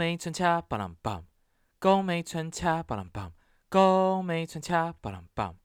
没存恰巴朗棒，宫美村恰巴朗棒，公没存恰巴朗棒，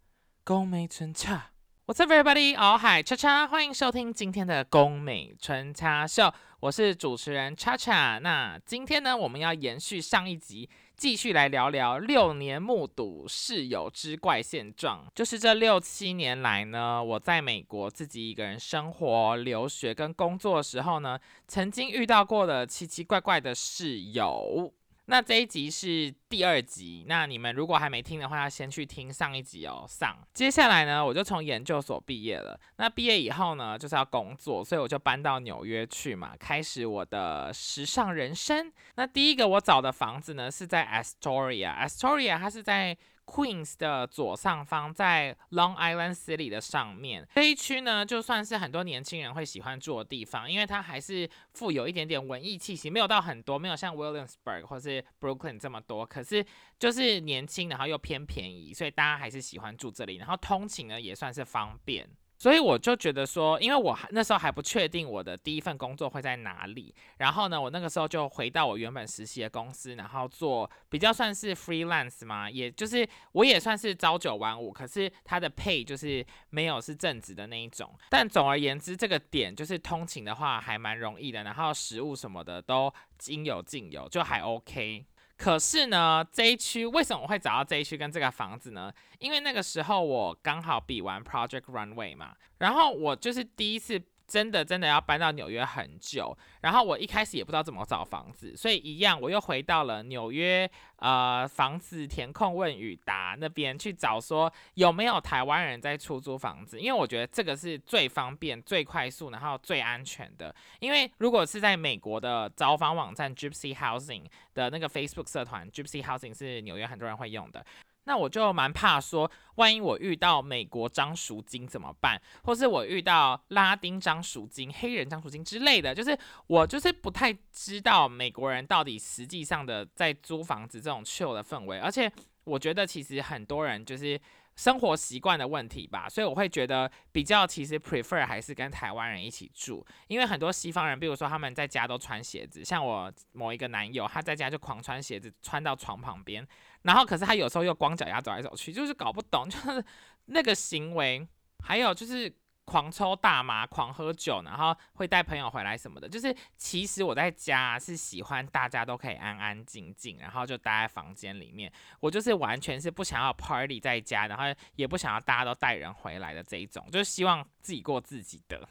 公没存恰。What's up, everybody？哦嗨，恰恰，欢迎收听今天的宫美春叉秀，我是主持人叉叉。那今天呢，我们要延续上一集，继续来聊聊六年目睹室友之怪现状。就是这六七年来呢，我在美国自己一个人生活、留学跟工作的时候呢，曾经遇到过的奇奇怪怪的室友。那这一集是第二集，那你们如果还没听的话，要先去听上一集哦。上接下来呢，我就从研究所毕业了。那毕业以后呢，就是要工作，所以我就搬到纽约去嘛，开始我的时尚人生。那第一个我找的房子呢，是在 Astoria，Astoria 它是在。Queens 的左上方，在 Long Island City 的上面这一区呢，就算是很多年轻人会喜欢住的地方，因为它还是富有一点点文艺气息，没有到很多，没有像 Williamsburg 或是 Brooklyn 这么多，可是就是年轻，然后又偏便宜，所以大家还是喜欢住这里，然后通勤呢也算是方便。所以我就觉得说，因为我还那时候还不确定我的第一份工作会在哪里，然后呢，我那个时候就回到我原本实习的公司，然后做比较算是 freelance 嘛，也就是我也算是朝九晚五，可是他的 pay 就是没有是正职的那一种。但总而言之，这个点就是通勤的话还蛮容易的，然后食物什么的都应有尽有，就还 OK。可是呢，这一区为什么我会找到这一区跟这个房子呢？因为那个时候我刚好比完 Project Runway 嘛，然后我就是第一次。真的真的要搬到纽约很久，然后我一开始也不知道怎么找房子，所以一样我又回到了纽约呃房子填空问与答那边去找说有没有台湾人在出租房子，因为我觉得这个是最方便、最快速，然后最安全的。因为如果是在美国的招房网站 Gypsy Housing 的那个 Facebook 社团，Gypsy Housing 是纽约很多人会用的。那我就蛮怕说，万一我遇到美国张赎金怎么办？或是我遇到拉丁张赎金、黑人张赎金之类的，就是我就是不太知道美国人到底实际上的在租房子这种秀的氛围，而且我觉得其实很多人就是。生活习惯的问题吧，所以我会觉得比较其实 prefer 还是跟台湾人一起住，因为很多西方人，比如说他们在家都穿鞋子，像我某一个男友，他在家就狂穿鞋子，穿到床旁边，然后可是他有时候又光脚丫走来走去，就是搞不懂，就是那个行为，还有就是。狂抽大麻，狂喝酒，然后会带朋友回来什么的。就是其实我在家是喜欢大家都可以安安静静，然后就待在房间里面。我就是完全是不想要 party 在家，然后也不想要大家都带人回来的这一种，就是希望自己过自己的。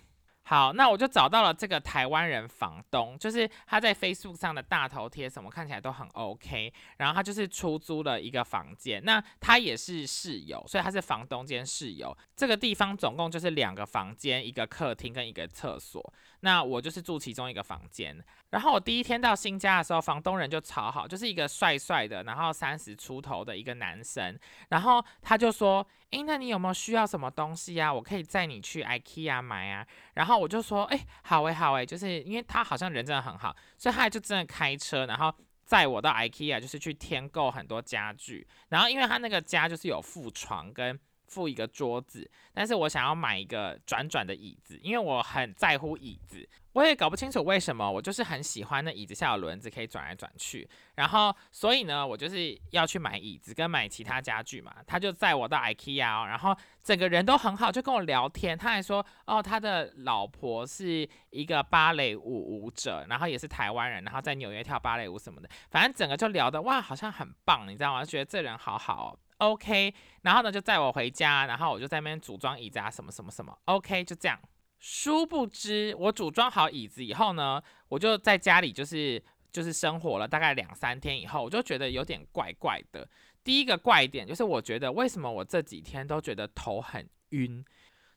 好，那我就找到了这个台湾人房东，就是他在 Facebook 上的大头贴什么看起来都很 OK，然后他就是出租了一个房间，那他也是室友，所以他是房东兼室友。这个地方总共就是两个房间，一个客厅跟一个厕所。那我就是住其中一个房间。然后我第一天到新家的时候，房东人就超好，就是一个帅帅的，然后三十出头的一个男生。然后他就说：“诶，那你有没有需要什么东西啊？我可以载你去 IKEA 买啊。”然后我就说：“诶，好诶，好诶，就是因为他好像人真的很好，所以他就真的开车，然后载我到 IKEA，就是去添购很多家具。然后因为他那个家就是有副床跟。附一个桌子，但是我想要买一个转转的椅子，因为我很在乎椅子。我也搞不清楚为什么，我就是很喜欢那椅子下有轮子可以转来转去。然后，所以呢，我就是要去买椅子跟买其他家具嘛。他就载我到 IKEA，然后整个人都很好，就跟我聊天。他还说，哦，他的老婆是一个芭蕾舞舞者，然后也是台湾人，然后在纽约跳芭蕾舞什么的。反正整个就聊的哇，好像很棒，你知道吗？觉得这人好好。OK，然后呢就载我回家，然后我就在那边组装椅子啊，什么什么什么。OK，就这样。殊不知我组装好椅子以后呢，我就在家里就是就是生活了大概两三天以后，我就觉得有点怪怪的。第一个怪点就是我觉得为什么我这几天都觉得头很晕。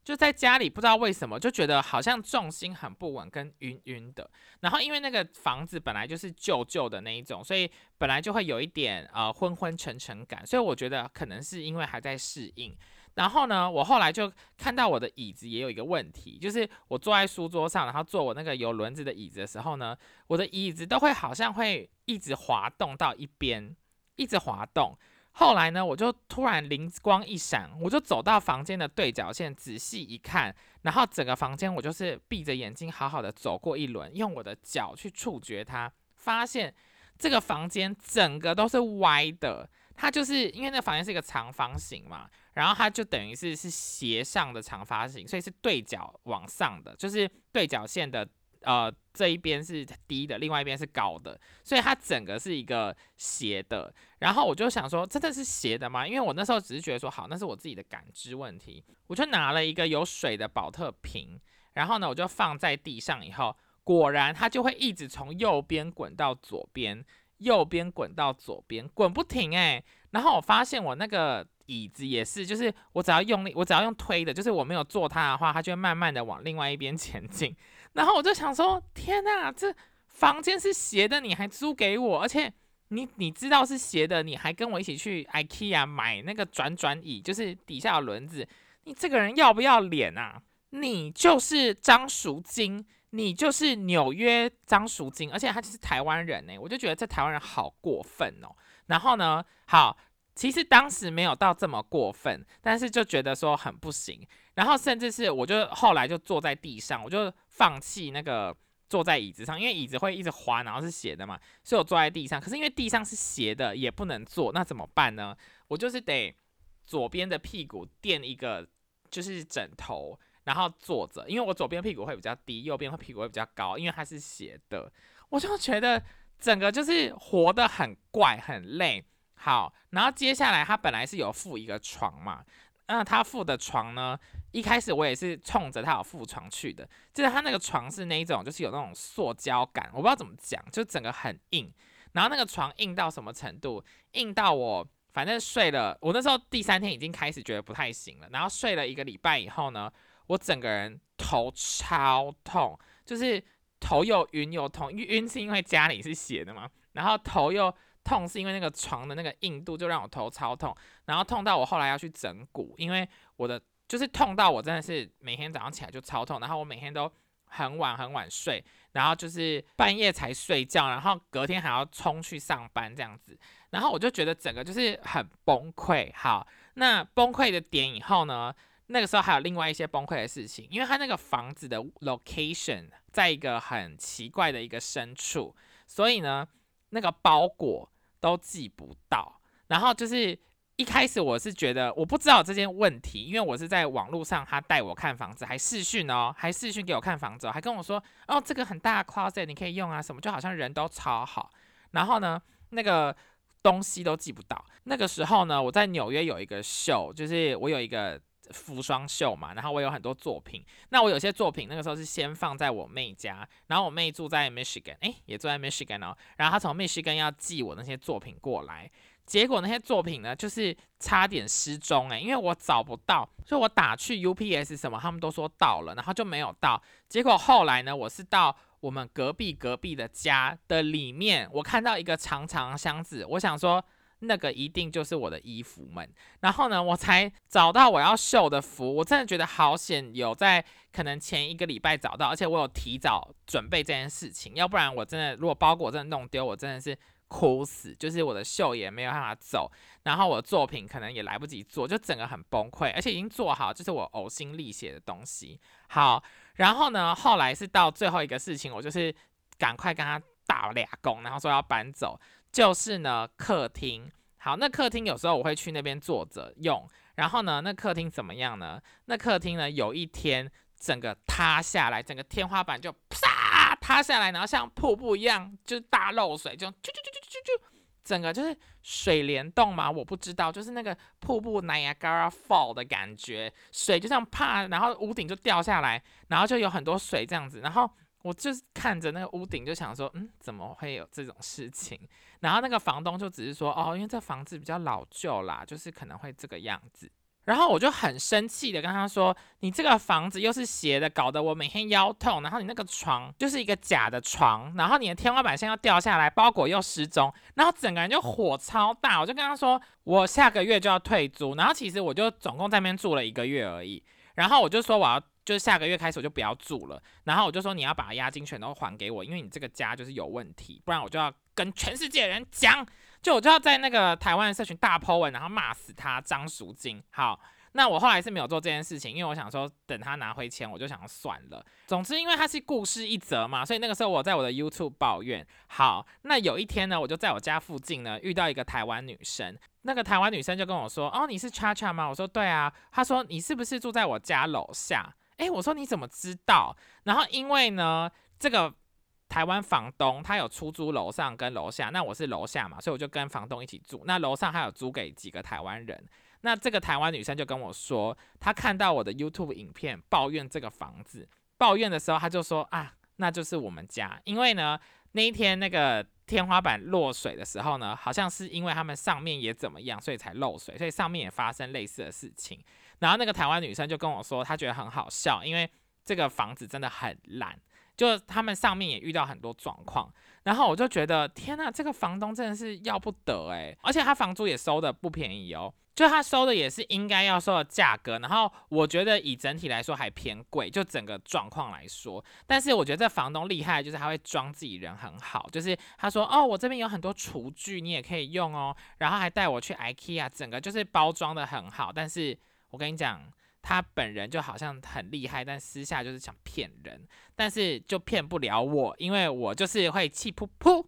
就在家里，不知道为什么就觉得好像重心很不稳，跟晕晕的。然后因为那个房子本来就是旧旧的那一种，所以本来就会有一点呃昏昏沉沉感。所以我觉得可能是因为还在适应。然后呢，我后来就看到我的椅子也有一个问题，就是我坐在书桌上，然后坐我那个有轮子的椅子的时候呢，我的椅子都会好像会一直滑动到一边，一直滑动。后来呢，我就突然灵光一闪，我就走到房间的对角线，仔细一看，然后整个房间我就是闭着眼睛好好的走过一轮，用我的脚去触觉它，发现这个房间整个都是歪的。它就是因为那房间是一个长方形嘛，然后它就等于是是斜上的长方形，所以是对角往上的，就是对角线的呃这一边是低的，另外一边是高的，所以它整个是一个斜的。然后我就想说，真的是斜的吗？因为我那时候只是觉得说，好，那是我自己的感知问题。我就拿了一个有水的保特瓶，然后呢，我就放在地上以后，果然它就会一直从右边滚到左边。右边滚到左边，滚不停哎。然后我发现我那个椅子也是，就是我只要用力，我只要用推的，就是我没有坐它的话，它就会慢慢的往另外一边前进。然后我就想说，天哪，这房间是斜的，你还租给我，而且你你知道是斜的，你还跟我一起去 IKEA 买那个转转椅，就是底下有轮子，你这个人要不要脸啊？你就是张淑金。你就是纽约张淑金，而且他就是台湾人呢，我就觉得这台湾人好过分哦。然后呢，好，其实当时没有到这么过分，但是就觉得说很不行。然后甚至是我就后来就坐在地上，我就放弃那个坐在椅子上，因为椅子会一直滑，然后是斜的嘛，所以我坐在地上。可是因为地上是斜的，也不能坐，那怎么办呢？我就是得左边的屁股垫一个就是枕头。然后坐着，因为我左边屁股会比较低，右边会屁股会比较高，因为它是斜的，我就觉得整个就是活得很怪，很累。好，然后接下来他本来是有附一个床嘛，那他附的床呢，一开始我也是冲着他有附床去的，就是他那个床是那种，就是有那种塑胶感，我不知道怎么讲，就整个很硬。然后那个床硬到什么程度？硬到我反正睡了，我那时候第三天已经开始觉得不太行了，然后睡了一个礼拜以后呢。我整个人头超痛，就是头又晕又痛，晕晕是因为家里是斜的嘛，然后头又痛是因为那个床的那个硬度就让我头超痛，然后痛到我后来要去整骨，因为我的就是痛到我真的是每天早上起来就超痛，然后我每天都很晚很晚睡，然后就是半夜才睡觉，然后隔天还要冲去上班这样子，然后我就觉得整个就是很崩溃。好，那崩溃的点以后呢？那个时候还有另外一些崩溃的事情，因为他那个房子的 location 在一个很奇怪的一个深处，所以呢，那个包裹都寄不到。然后就是一开始我是觉得我不知道这件问题，因为我是在网络上他带我看房子，还视讯哦，还视讯给我看房子，还跟我说哦这个很大的 closet 你可以用啊什么，就好像人都超好。然后呢，那个东西都寄不到。那个时候呢，我在纽约有一个秀，就是我有一个。服装秀嘛，然后我有很多作品。那我有些作品那个时候是先放在我妹家，然后我妹住在 Michigan，哎，也住在 Michigan 哦。然后她从 Michigan 要寄我那些作品过来，结果那些作品呢，就是差点失踪哎，因为我找不到，所以我打去 UPS 什么，他们都说到了，然后就没有到。结果后来呢，我是到我们隔壁隔壁的家的里面，我看到一个长长箱子，我想说。那个一定就是我的衣服们，然后呢，我才找到我要秀的服。我真的觉得好险，有在可能前一个礼拜找到，而且我有提早准备这件事情，要不然我真的如果包裹真的弄丢，我真的是哭死。就是我的秀也没有办法走，然后我的作品可能也来不及做，就整个很崩溃，而且已经做好，就是我呕心沥血的东西。好，然后呢，后来是到最后一个事情，我就是赶快跟他打俩工，然后说要搬走。就是呢，客厅好，那客厅有时候我会去那边坐着用，然后呢，那客厅怎么样呢？那客厅呢，有一天整个塌下来，整个天花板就啪塌下来，然后像瀑布一样，就是大漏水，就就就就就就就，整个就是水帘洞嘛，我不知道，就是那个瀑布 Niagara Fall 的感觉，水就像啪，然后屋顶就掉下来，然后就有很多水这样子，然后。我就是看着那个屋顶，就想说，嗯，怎么会有这种事情？然后那个房东就只是说，哦，因为这房子比较老旧啦，就是可能会这个样子。然后我就很生气的跟他说，你这个房子又是斜的，搞得我每天腰痛。然后你那个床就是一个假的床，然后你的天花板线要掉下来，包裹又失踪，然后整个人就火超大。我就跟他说，我下个月就要退租。然后其实我就总共在那边住了一个月而已。然后我就说我要。就是下个月开始我就不要住了，然后我就说你要把押金全都还给我，因为你这个家就是有问题，不然我就要跟全世界人讲，就我就要在那个台湾社群大 po 文，然后骂死他张淑金。好，那我后来是没有做这件事情，因为我想说等他拿回钱，我就想算了。总之，因为他是故事一则嘛，所以那个时候我在我的 YouTube 抱怨。好，那有一天呢，我就在我家附近呢遇到一个台湾女生，那个台湾女生就跟我说：“哦，你是 Cha Cha 吗？”我说：“对啊。”她说：“你是不是住在我家楼下？”诶，我说：“你怎么知道？”然后因为呢，这个。台湾房东他有出租楼上跟楼下，那我是楼下嘛，所以我就跟房东一起住。那楼上还有租给几个台湾人。那这个台湾女生就跟我说，她看到我的 YouTube 影片抱怨这个房子，抱怨的时候，她就说啊，那就是我们家，因为呢那一天那个天花板落水的时候呢，好像是因为他们上面也怎么样，所以才漏水，所以上面也发生类似的事情。然后那个台湾女生就跟我说，她觉得很好笑，因为这个房子真的很烂。就他们上面也遇到很多状况，然后我就觉得天呐，这个房东真的是要不得诶。而且他房租也收的不便宜哦，就他收的也是应该要收的价格，然后我觉得以整体来说还偏贵，就整个状况来说，但是我觉得这房东厉害，就是他会装自己人很好，就是他说哦，我这边有很多厨具，你也可以用哦，然后还带我去 IKEA，整个就是包装的很好，但是我跟你讲。他本人就好像很厉害，但私下就是想骗人，但是就骗不了我，因为我就是会气噗噗。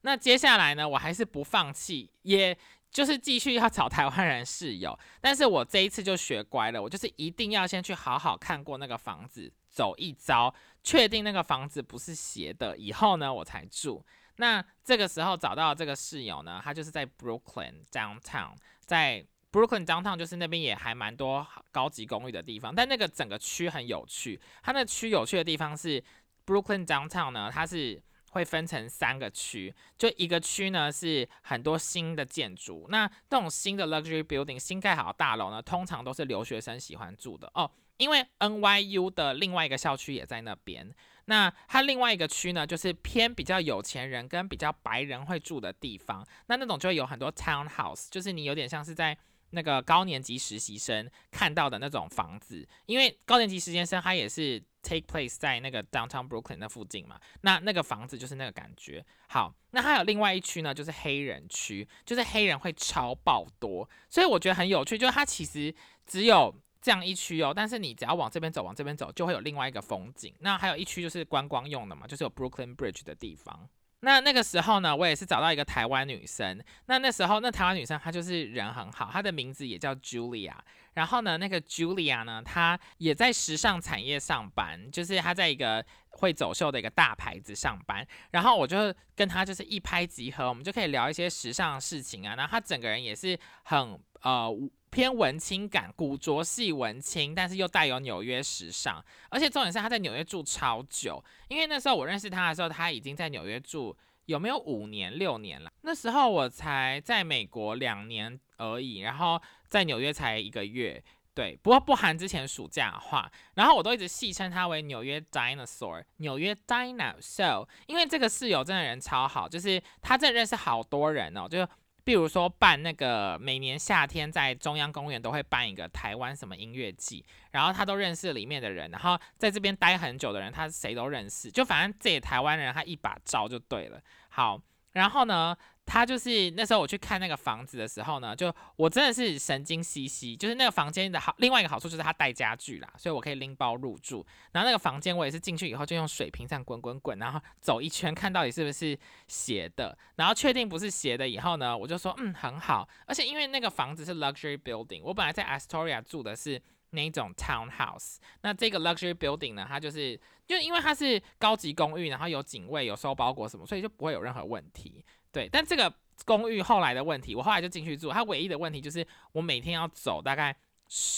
那接下来呢，我还是不放弃，也就是继续要找台湾人室友。但是我这一次就学乖了，我就是一定要先去好好看过那个房子，走一遭，确定那个房子不是邪的，以后呢我才住。那这个时候找到这个室友呢，他就是在 Brooklyn Downtown，在。Brooklyn downtown 就是那边也还蛮多高级公寓的地方，但那个整个区很有趣。它那区有趣的地方是 Brooklyn downtown 呢，它是会分成三个区，就一个区呢是很多新的建筑。那这种新的 luxury building 新盖好的大楼呢，通常都是留学生喜欢住的哦，因为 NYU 的另外一个校区也在那边。那它另外一个区呢，就是偏比较有钱人跟比较白人会住的地方。那那种就会有很多 townhouse，就是你有点像是在那个高年级实习生看到的那种房子，因为高年级实习生他也是 take place 在那个 downtown Brooklyn 那附近嘛，那那个房子就是那个感觉。好，那还有另外一区呢，就是黑人区，就是黑人会超爆多，所以我觉得很有趣，就是它其实只有这样一区哦，但是你只要往这边走，往这边走，就会有另外一个风景。那还有一区就是观光用的嘛，就是有 Brooklyn Bridge 的地方。那那个时候呢，我也是找到一个台湾女生。那那时候，那台湾女生她就是人很好，她的名字也叫 Julia。然后呢，那个 Julia 呢，她也在时尚产业上班，就是她在一个会走秀的一个大牌子上班。然后我就跟他就是一拍即合，我们就可以聊一些时尚的事情啊。然后他整个人也是很呃。偏文青感，古着系文青，但是又带有纽约时尚，而且重点是他在纽约住超久，因为那时候我认识他的时候，他已经在纽约住有没有五年六年了？那时候我才在美国两年而已，然后在纽约才一个月，对，不过不含之前暑假的话，然后我都一直戏称他为纽约 dinosaur，纽约 dinosaur，因为这个室友真的人超好，就是他真的认识好多人哦，就。比如说办那个每年夏天在中央公园都会办一个台湾什么音乐季，然后他都认识里面的人，然后在这边待很久的人，他谁都认识，就反正这台湾人他一把招就对了。好，然后呢？他就是那时候我去看那个房子的时候呢，就我真的是神经兮兮。就是那个房间的好，另外一个好处就是它带家具啦，所以我可以拎包入住。然后那个房间我也是进去以后就用水瓶这样滚滚滚，然后走一圈看到底是不是斜的，然后确定不是斜的以后呢，我就说嗯很好。而且因为那个房子是 luxury building，我本来在 Astoria 住的是那种 townhouse，那这个 luxury building 呢，它就是就因为它是高级公寓，然后有警卫有收包裹什么，所以就不会有任何问题。对，但这个公寓后来的问题，我后来就进去住。它唯一的问题就是我每天要走大概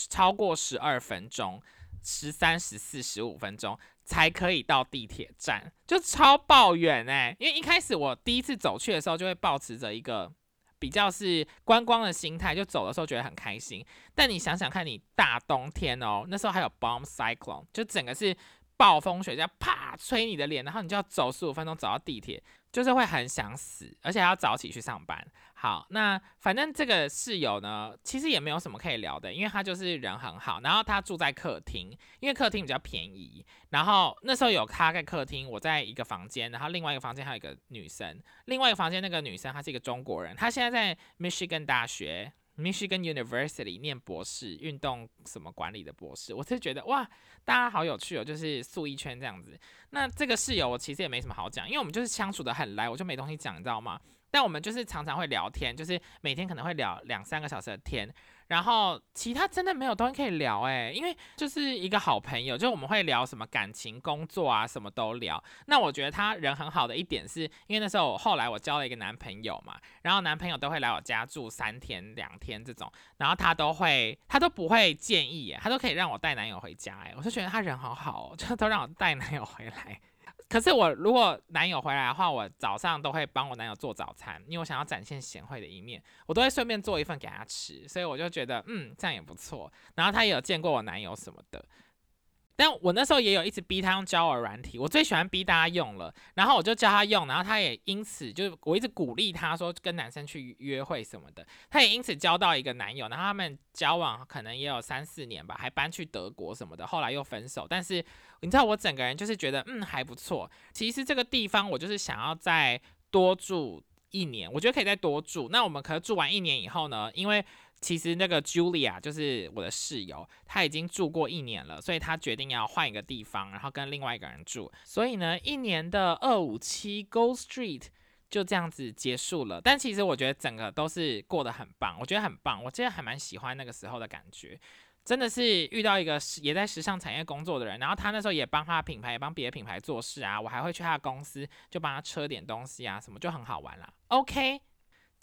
超过十二分钟，十三、十四、十五分钟才可以到地铁站，就超爆远哎！因为一开始我第一次走去的时候，就会保持着一个比较是观光的心态，就走的时候觉得很开心。但你想想看，你大冬天哦，那时候还有 bomb cyclone，就整个是暴风雪，这样啪吹你的脸，然后你就要走十五分钟走到地铁。就是会很想死，而且要早起去上班。好，那反正这个室友呢，其实也没有什么可以聊的，因为他就是人很好。然后他住在客厅，因为客厅比较便宜。然后那时候有他在客厅，我在一个房间，然后另外一个房间还有一个女生。另外一个房间那个女生她是一个中国人，她现在在 Michigan 大学 Michigan University 念博士，运动什么管理的博士，我是觉得哇，大家好有趣哦，就是素一圈这样子。那这个室友我其实也没什么好讲，因为我们就是相处的很来，我就没东西讲，你知道吗？但我们就是常常会聊天，就是每天可能会聊两三个小时的天。然后其他真的没有东西可以聊哎，因为就是一个好朋友，就我们会聊什么感情、工作啊，什么都聊。那我觉得他人很好的一点是，因为那时候后来我交了一个男朋友嘛，然后男朋友都会来我家住三天两天这种，然后他都会他都不会建议，他都可以让我带男友回家哎，我就觉得他人好好，就都让我带男友回来。可是我如果男友回来的话，我早上都会帮我男友做早餐，因为我想要展现贤惠的一面，我都会顺便做一份给他吃，所以我就觉得嗯这样也不错。然后他也有见过我男友什么的。但我那时候也有一直逼他用交友软体，我最喜欢逼大家用了，然后我就教他用，然后他也因此就我一直鼓励他说跟男生去约会什么的，他也因此交到一个男友，然后他们交往可能也有三四年吧，还搬去德国什么的，后来又分手。但是你知道我整个人就是觉得嗯还不错，其实这个地方我就是想要再多住一年，我觉得可以再多住。那我们可能住完一年以后呢，因为。其实那个 Julia 就是我的室友，她已经住过一年了，所以她决定要换一个地方，然后跟另外一个人住。所以呢，一年的二五七 Go Street 就这样子结束了。但其实我觉得整个都是过得很棒，我觉得很棒，我真的还蛮喜欢那个时候的感觉。真的是遇到一个也在时尚产业工作的人，然后他那时候也帮他品牌，也帮别的品牌做事啊。我还会去他的公司，就帮他车点东西啊，什么就很好玩啦。OK。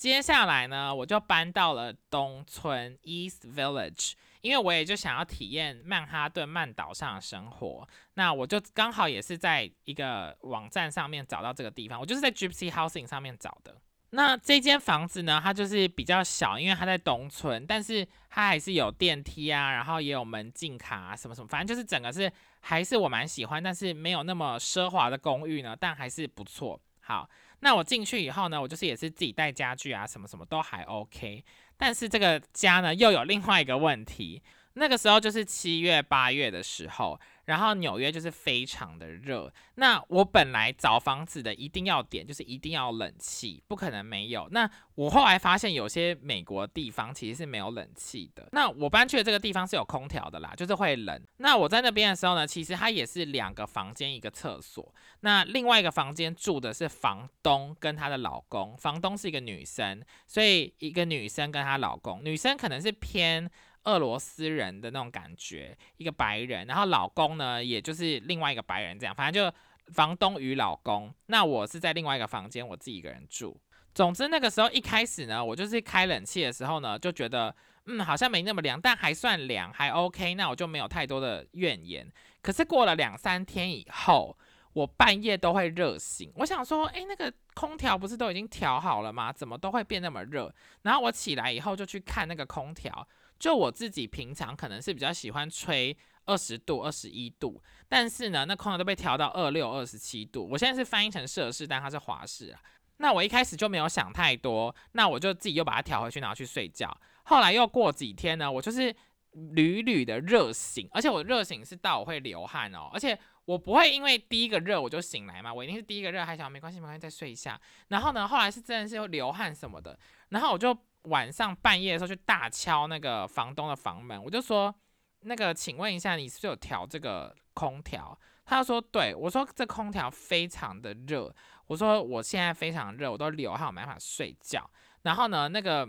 接下来呢，我就搬到了东村 East Village，因为我也就想要体验曼哈顿曼岛上的生活。那我就刚好也是在一个网站上面找到这个地方，我就是在 Gypsy Housing 上面找的。那这间房子呢，它就是比较小，因为它在东村，但是它还是有电梯啊，然后也有门禁卡啊，什么什么，反正就是整个是还是我蛮喜欢，但是没有那么奢华的公寓呢，但还是不错。好。那我进去以后呢，我就是也是自己带家具啊，什么什么都还 OK。但是这个家呢，又有另外一个问题。那个时候就是七月八月的时候。然后纽约就是非常的热，那我本来找房子的一定要点就是一定要冷气，不可能没有。那我后来发现有些美国地方其实是没有冷气的。那我搬去的这个地方是有空调的啦，就是会冷。那我在那边的时候呢，其实它也是两个房间一个厕所。那另外一个房间住的是房东跟她的老公，房东是一个女生，所以一个女生跟她老公，女生可能是偏。俄罗斯人的那种感觉，一个白人，然后老公呢，也就是另外一个白人，这样，反正就房东与老公。那我是在另外一个房间，我自己一个人住。总之那个时候一开始呢，我就是开冷气的时候呢，就觉得嗯，好像没那么凉，但还算凉，还 OK。那我就没有太多的怨言。可是过了两三天以后，我半夜都会热醒。我想说，诶，那个空调不是都已经调好了吗？怎么都会变那么热？然后我起来以后就去看那个空调。就我自己平常可能是比较喜欢吹二十度、二十一度，但是呢，那空调都被调到二六、二十七度。我现在是翻译成摄氏，但它是华氏啊。那我一开始就没有想太多，那我就自己又把它调回去，然后去睡觉。后来又过几天呢，我就是屡屡的热醒，而且我热醒是到我会流汗哦，而且我不会因为第一个热我就醒来嘛，我一定是第一个热还想没关系没关系再睡一下。然后呢，后来是真的是流汗什么的，然后我就。晚上半夜的时候去大敲那个房东的房门，我就说，那个请问一下，你是不是有调这个空调？他说对，我说这空调非常的热，我说我现在非常热，我都流汗，没办法睡觉。然后呢，那个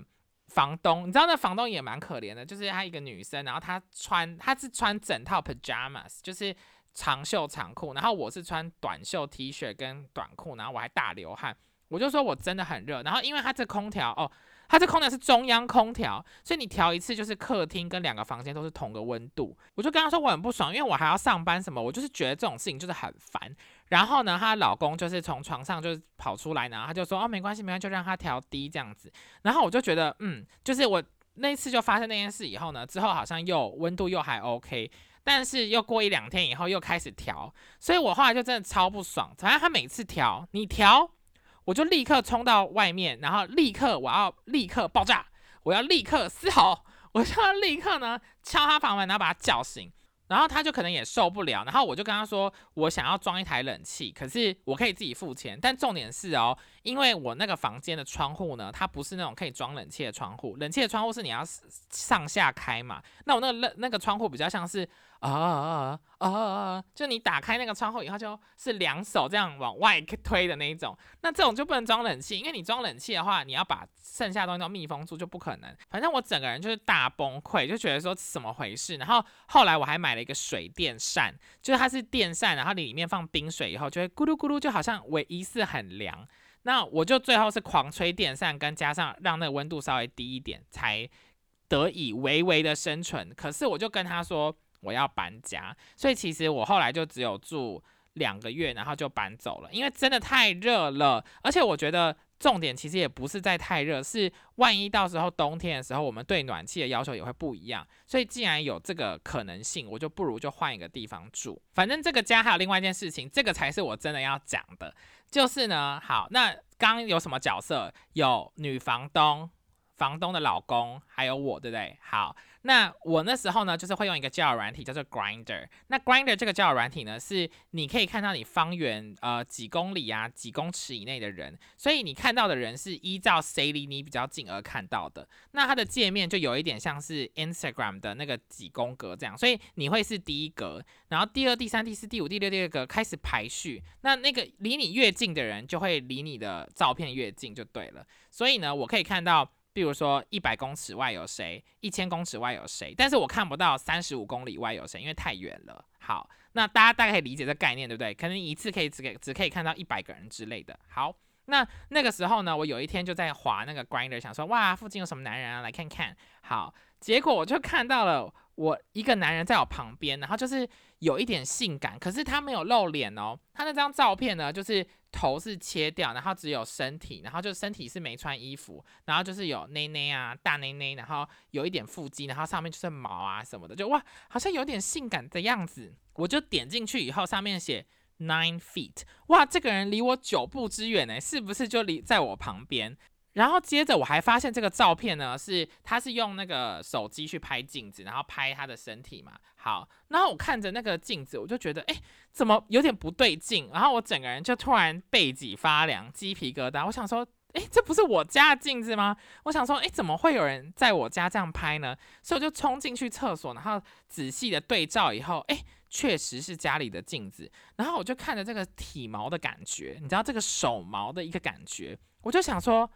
房东，你知道那房东也蛮可怜的，就是她一个女生，然后她穿她是穿整套 pajamas，就是长袖长裤，然后我是穿短袖 T 恤跟短裤，然后我还大流汗，我就说我真的很热。然后因为它这空调哦。它这空调是中央空调，所以你调一次就是客厅跟两个房间都是同个温度。我就跟他说我很不爽，因为我还要上班什么，我就是觉得这种事情就是很烦。然后呢，她老公就是从床上就跑出来然后，他就说哦没关系没关系，就让他调低这样子。然后我就觉得嗯，就是我那次就发生那件事以后呢，之后好像又温度又还 OK，但是又过一两天以后又开始调，所以我后来就真的超不爽。反正他每次调，你调。我就立刻冲到外面，然后立刻我要立刻爆炸，我要立刻嘶吼，我就要立刻呢敲他房门，然后把他叫醒，然后他就可能也受不了，然后我就跟他说，我想要装一台冷气，可是我可以自己付钱，但重点是哦，因为我那个房间的窗户呢，它不是那种可以装冷气的窗户，冷气的窗户是你要上下开嘛。那我那个那那个窗户比较像是啊啊啊啊，就你打开那个窗户以后，就是两手这样往外推的那一种。那这种就不能装冷气，因为你装冷气的话，你要把剩下东西都密封住，就不可能。反正我整个人就是大崩溃，就觉得说怎么回事。然后后来我还买了一个水电扇，就是它是电扇，然后里面放冰水以后，就会咕噜咕噜，就好像我一似很凉。那我就最后是狂吹电扇，跟加上让那个温度稍微低一点，才得以微微的生存。可是我就跟他说我要搬家，所以其实我后来就只有住两个月，然后就搬走了，因为真的太热了。而且我觉得重点其实也不是在太热，是万一到时候冬天的时候，我们对暖气的要求也会不一样。所以既然有这个可能性，我就不如就换一个地方住。反正这个家还有另外一件事情，这个才是我真的要讲的。就是呢，好，那刚有什么角色？有女房东、房东的老公，还有我，对不对？好。那我那时候呢，就是会用一个交友软体叫做 Grinder。那 Grinder 这个交友软体呢，是你可以看到你方圆呃几公里啊、几公尺以内的人，所以你看到的人是依照谁离你比较近而看到的。那它的界面就有一点像是 Instagram 的那个几宫格这样，所以你会是第一格，然后第二、第三、第四、第五、第六、第二格开始排序。那那个离你越近的人，就会离你的照片越近就对了。所以呢，我可以看到。比如说一百公尺外有谁，一千公尺外有谁，但是我看不到三十五公里外有谁，因为太远了。好，那大家大概可以理解这概念，对不对？可能一次可以只给只可以看到一百个人之类的。好，那那个时候呢，我有一天就在划那个 Grinder，想说哇，附近有什么男人啊，来看看。好，结果我就看到了。我一个男人在我旁边，然后就是有一点性感，可是他没有露脸哦。他那张照片呢，就是头是切掉，然后只有身体，然后就身体是没穿衣服，然后就是有内内啊，大内内，然后有一点腹肌，然后上面就是毛啊什么的，就哇，好像有点性感的样子。我就点进去以后，上面写 nine feet，哇，这个人离我九步之远呢，是不是就离在我旁边？然后接着我还发现这个照片呢，是他是用那个手机去拍镜子，然后拍他的身体嘛。好，然后我看着那个镜子，我就觉得，哎，怎么有点不对劲？然后我整个人就突然背脊发凉，鸡皮疙瘩。我想说，哎，这不是我家的镜子吗？我想说，哎，怎么会有人在我家这样拍呢？所以我就冲进去厕所，然后仔细的对照以后，哎，确实是家里的镜子。然后我就看着这个体毛的感觉，你知道这个手毛的一个感觉，我就想说。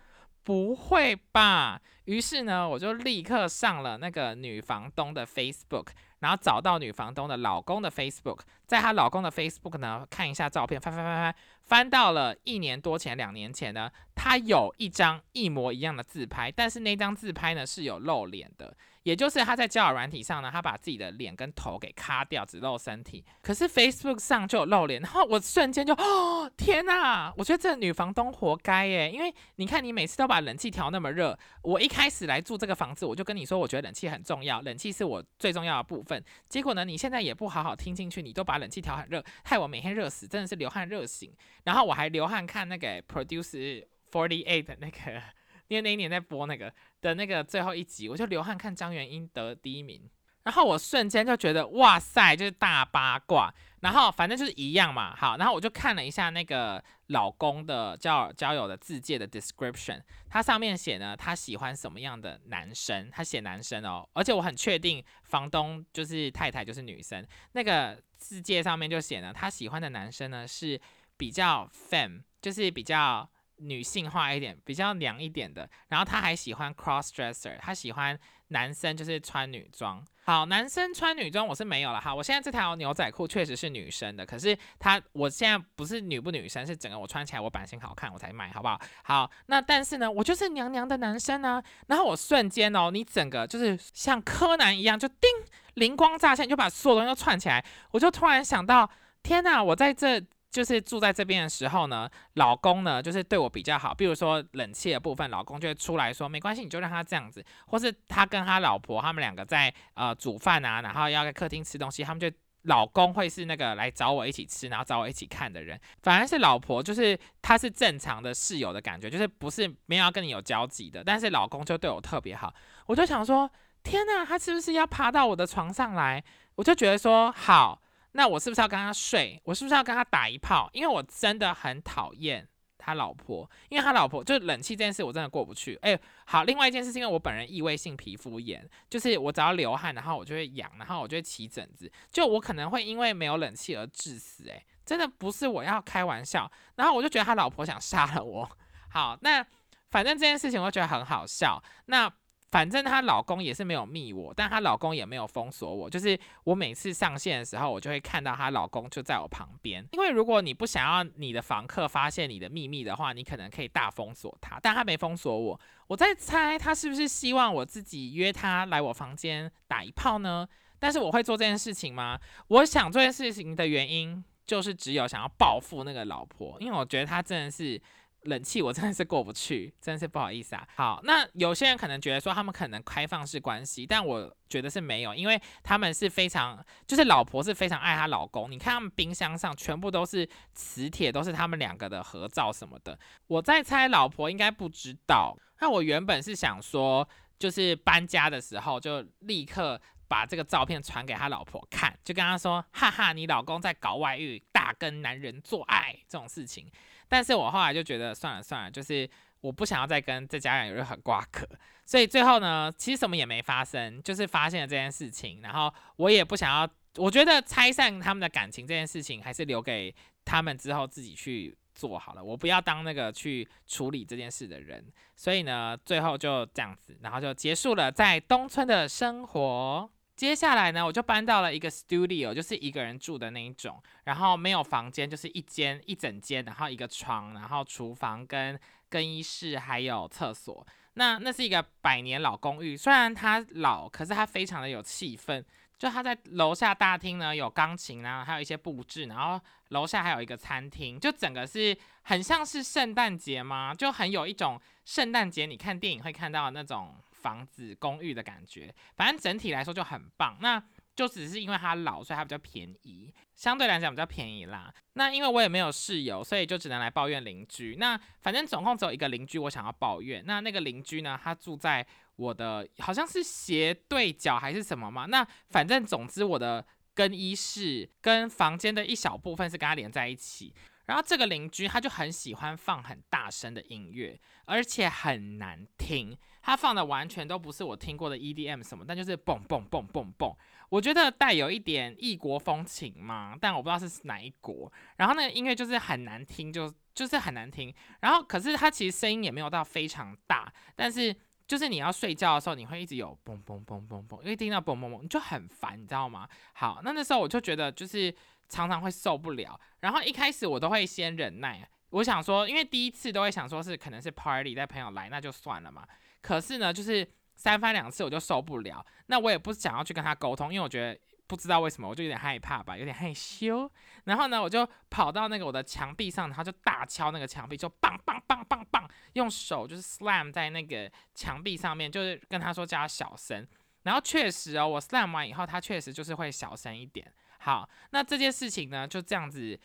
不会吧？于是呢，我就立刻上了那个女房东的 Facebook，然后找到女房东的老公的 Facebook，在她老公的 Facebook 呢看一下照片，翻翻翻翻，翻到了一年多前、两年前呢，他有一张一模一样的自拍，但是那张自拍呢是有露脸的。也就是他在交友软体上呢，他把自己的脸跟头给卡掉，只露身体。可是 Facebook 上就有露脸，然后我瞬间就，哦天哪！我觉得这女房东活该耶，因为你看你每次都把冷气调那么热，我一开始来住这个房子，我就跟你说，我觉得冷气很重要，冷气是我最重要的部分。结果呢，你现在也不好好听进去，你都把冷气调很热，害我每天热死，真的是流汗热醒。然后我还流汗看那个 Produce Forty Eight 那个。因为那一年在播那个的那个最后一集，我就流汗看张元英得第一名，然后我瞬间就觉得哇塞，就是大八卦，然后反正就是一样嘛，好，然后我就看了一下那个老公的交交友的字界的 description，他上面写呢，他喜欢什么样的男生，他写男生哦，而且我很确定房东就是太太就是女生，那个字界上面就写呢，他喜欢的男生呢是比较 fem，就是比较。女性化一点，比较娘一点的，然后他还喜欢 cross dresser，他喜欢男生就是穿女装。好，男生穿女装我是没有了哈，我现在这条牛仔裤确实是女生的，可是他我现在不是女不女生，是整个我穿起来我版型好看我才买，好不好？好，那但是呢，我就是娘娘的男生呢，然后我瞬间哦，你整个就是像柯南一样，就叮灵光乍现，就把所有东西都串起来，我就突然想到，天哪，我在这。就是住在这边的时候呢，老公呢就是对我比较好，比如说冷气的部分，老公就会出来说没关系，你就让他这样子，或是他跟他老婆他们两个在呃煮饭啊，然后要在客厅吃东西，他们就老公会是那个来找我一起吃，然后找我一起看的人，反而是老婆就是他是正常的室友的感觉，就是不是没有要跟你有交集的，但是老公就对我特别好，我就想说天哪，他是不是要爬到我的床上来？我就觉得说好。那我是不是要跟他睡？我是不是要跟他打一炮？因为我真的很讨厌他老婆，因为他老婆就冷气这件事我真的过不去。哎，好，另外一件事是因为我本人异位性皮肤炎，就是我只要流汗，然后我就会痒，然后我就会起疹子，就我可能会因为没有冷气而致死。哎，真的不是我要开玩笑。然后我就觉得他老婆想杀了我。好，那反正这件事情我觉得很好笑。那。反正她老公也是没有密我，但她老公也没有封锁我。就是我每次上线的时候，我就会看到她老公就在我旁边。因为如果你不想要你的房客发现你的秘密的话，你可能可以大封锁他。但他没封锁我，我在猜他是不是希望我自己约他来我房间打一炮呢？但是我会做这件事情吗？我想做这件事情的原因就是只有想要报复那个老婆，因为我觉得他真的是。冷气我真的是过不去，真的是不好意思啊。好，那有些人可能觉得说他们可能开放式关系，但我觉得是没有，因为他们是非常，就是老婆是非常爱她老公。你看他们冰箱上全部都是磁铁，都是他们两个的合照什么的。我在猜老婆应该不知道。那我原本是想说，就是搬家的时候就立刻把这个照片传给他老婆看，就跟他说，哈哈，你老公在搞外遇，大跟男人做爱这种事情。但是我后来就觉得算了算了，就是我不想要再跟这家人有任何瓜葛，所以最后呢，其实什么也没发生，就是发现了这件事情，然后我也不想要，我觉得拆散他们的感情这件事情，还是留给他们之后自己去做好了，我不要当那个去处理这件事的人，所以呢，最后就这样子，然后就结束了在东村的生活。接下来呢，我就搬到了一个 studio，就是一个人住的那一种，然后没有房间，就是一间一整间，然后一个床，然后厨房跟更衣室还有厕所。那那是一个百年老公寓，虽然它老，可是它非常的有气氛。就它在楼下大厅呢，有钢琴啊，还有一些布置，然后楼下还有一个餐厅，就整个是很像是圣诞节吗？就很有一种圣诞节你看电影会看到那种。房子公寓的感觉，反正整体来说就很棒。那就只是因为它老，所以它比较便宜，相对来讲比较便宜啦。那因为我也没有室友，所以就只能来抱怨邻居。那反正总共只有一个邻居，我想要抱怨。那那个邻居呢，他住在我的好像是斜对角还是什么嘛？那反正总之我的更衣室跟房间的一小部分是跟他连在一起。然后这个邻居他就很喜欢放很大声的音乐，而且很难听。他放的完全都不是我听过的 EDM 什么，但就是蹦蹦蹦蹦蹦，我觉得带有一点异国风情嘛，但我不知道是哪一国。然后那个音乐就是很难听，就就是很难听。然后可是它其实声音也没有到非常大，但是就是你要睡觉的时候，你会一直有蹦蹦蹦蹦蹦，因为听到蹦蹦蹦你就很烦，你知道吗？好，那那时候我就觉得就是常常会受不了。然后一开始我都会先忍耐，我想说，因为第一次都会想说是可能是 party 带朋友来，那就算了嘛。可是呢，就是三番两次我就受不了，那我也不想要去跟他沟通，因为我觉得不知道为什么，我就有点害怕吧，有点害羞。然后呢，我就跑到那个我的墙壁上，然后就大敲那个墙壁，就棒棒棒棒棒，用手就是 slam 在那个墙壁上面，就是跟他说叫他小声。然后确实哦，我 slam 完以后，他确实就是会小声一点。好，那这件事情呢，就这样子。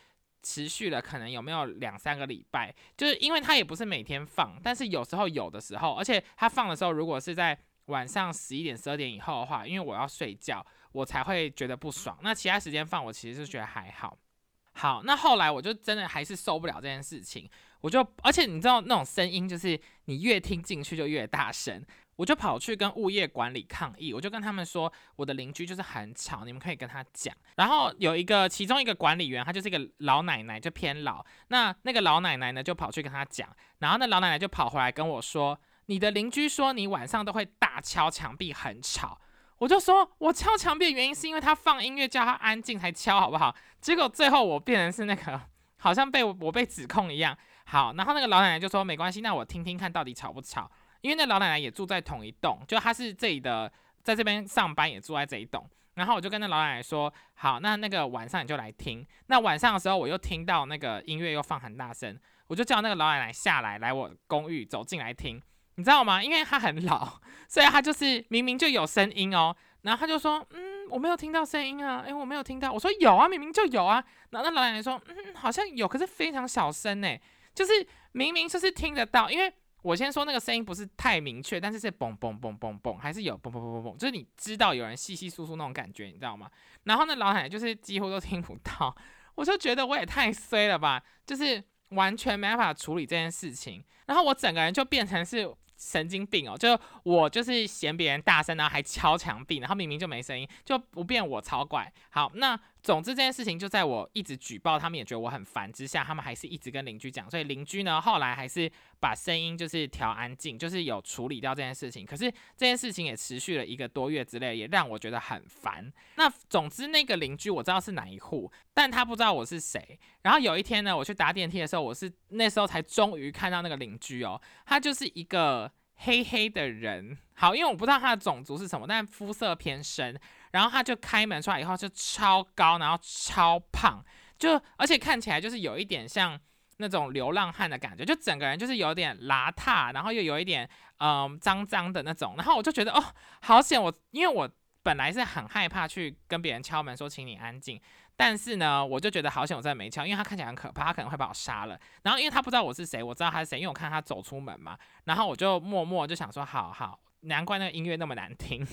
持续了可能有没有两三个礼拜，就是因为它也不是每天放，但是有时候有的时候，而且它放的时候如果是在晚上十一点十二点以后的话，因为我要睡觉，我才会觉得不爽。那其他时间放我其实是觉得还好。好，那后来我就真的还是受不了这件事情，我就而且你知道那种声音就是你越听进去就越大声。我就跑去跟物业管理抗议，我就跟他们说，我的邻居就是很吵，你们可以跟他讲。然后有一个其中一个管理员，他就是一个老奶奶，就偏老。那那个老奶奶呢，就跑去跟他讲，然后那老奶奶就跑回来跟我说，你的邻居说你晚上都会大敲墙壁，很吵。我就说我敲墙壁的原因是因为他放音乐叫他安静才敲，好不好？结果最后我变成是那个好像被我被指控一样。好，然后那个老奶奶就说没关系，那我听听看到底吵不吵。因为那老奶奶也住在同一栋，就她是这里的，在这边上班也住在这一栋。然后我就跟那老奶奶说：“好，那那个晚上你就来听。”那晚上的时候，我又听到那个音乐又放很大声，我就叫那个老奶奶下来，来我公寓走进来听。你知道吗？因为她很老，所以她就是明明就有声音哦。然后她就说：“嗯，我没有听到声音啊，诶，我没有听到。”我说：“有啊，明明就有啊。”然后那老奶奶说：“嗯，好像有，可是非常小声呢，就是明明就是听得到，因为。”我先说那个声音不是太明确，但是是嘣嘣嘣嘣嘣，还是有嘣嘣嘣嘣嘣，就是你知道有人稀稀疏疏那种感觉，你知道吗？然后那老奶奶就是几乎都听不到，我就觉得我也太衰了吧，就是完全没办法处理这件事情，然后我整个人就变成是。神经病哦！就我就是嫌别人大声，然后还敲墙壁，然后明明就没声音，就不变我超怪。好，那总之这件事情就在我一直举报，他们也觉得我很烦之下，他们还是一直跟邻居讲，所以邻居呢后来还是把声音就是调安静，就是有处理掉这件事情。可是这件事情也持续了一个多月之类，也让我觉得很烦。那总之那个邻居我知道是哪一户，但他不知道我是谁。然后有一天呢，我去搭电梯的时候，我是那时候才终于看到那个邻居哦，他就是一个。黑黑的人，好，因为我不知道他的种族是什么，但肤色偏深。然后他就开门出来以后就超高，然后超胖，就而且看起来就是有一点像那种流浪汉的感觉，就整个人就是有点邋遢，然后又有一点嗯脏脏的那种。然后我就觉得哦，好险！我因为我本来是很害怕去跟别人敲门说请你安静。但是呢，我就觉得好险我真的没敲，因为他看起来很可怕，他可能会把我杀了。然后因为他不知道我是谁，我知道他是谁，因为我看他走出门嘛。然后我就默默就想说，好好，难怪那个音乐那么难听。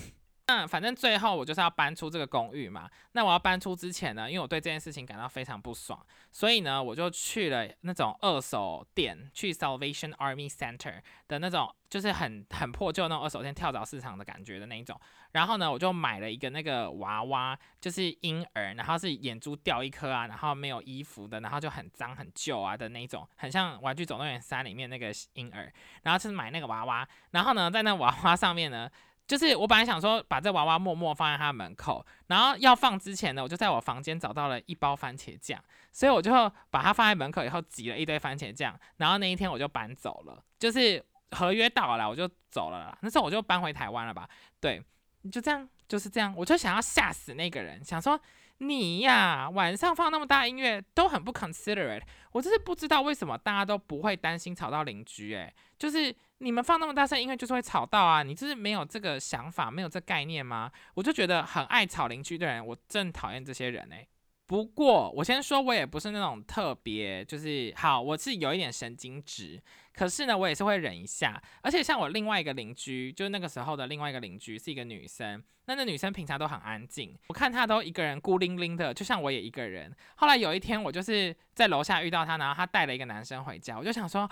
那反正最后我就是要搬出这个公寓嘛。那我要搬出之前呢，因为我对这件事情感到非常不爽，所以呢，我就去了那种二手店，去 Salvation Army Center 的那种，就是很很破旧那种二手店，跳蚤市场的感觉的那一种。然后呢，我就买了一个那个娃娃，就是婴儿，然后是眼珠掉一颗啊，然后没有衣服的，然后就很脏很旧啊的那种，很像《玩具总动员三》里面那个婴儿。然后就是买那个娃娃，然后呢，在那娃娃上面呢。就是我本来想说把这娃娃默默放在他门口，然后要放之前呢，我就在我房间找到了一包番茄酱，所以我就把它放在门口以后挤了一堆番茄酱，然后那一天我就搬走了，就是合约到了我就走了啦，那时候我就搬回台湾了吧，对，就这样就是这样，我就想要吓死那个人，想说。你呀，晚上放那么大音乐都很不 considerate，我就是不知道为什么大家都不会担心吵到邻居，诶，就是你们放那么大声音乐就是会吵到啊，你就是没有这个想法，没有这概念吗？我就觉得很爱吵邻居的人，我真讨厌这些人诶。不过我先说，我也不是那种特别就是好，我是有一点神经质，可是呢，我也是会忍一下。而且像我另外一个邻居，就是那个时候的另外一个邻居是一个女生，那那女生平常都很安静，我看她都一个人孤零零的，就像我也一个人。后来有一天，我就是在楼下遇到她，然后她带了一个男生回家，我就想说，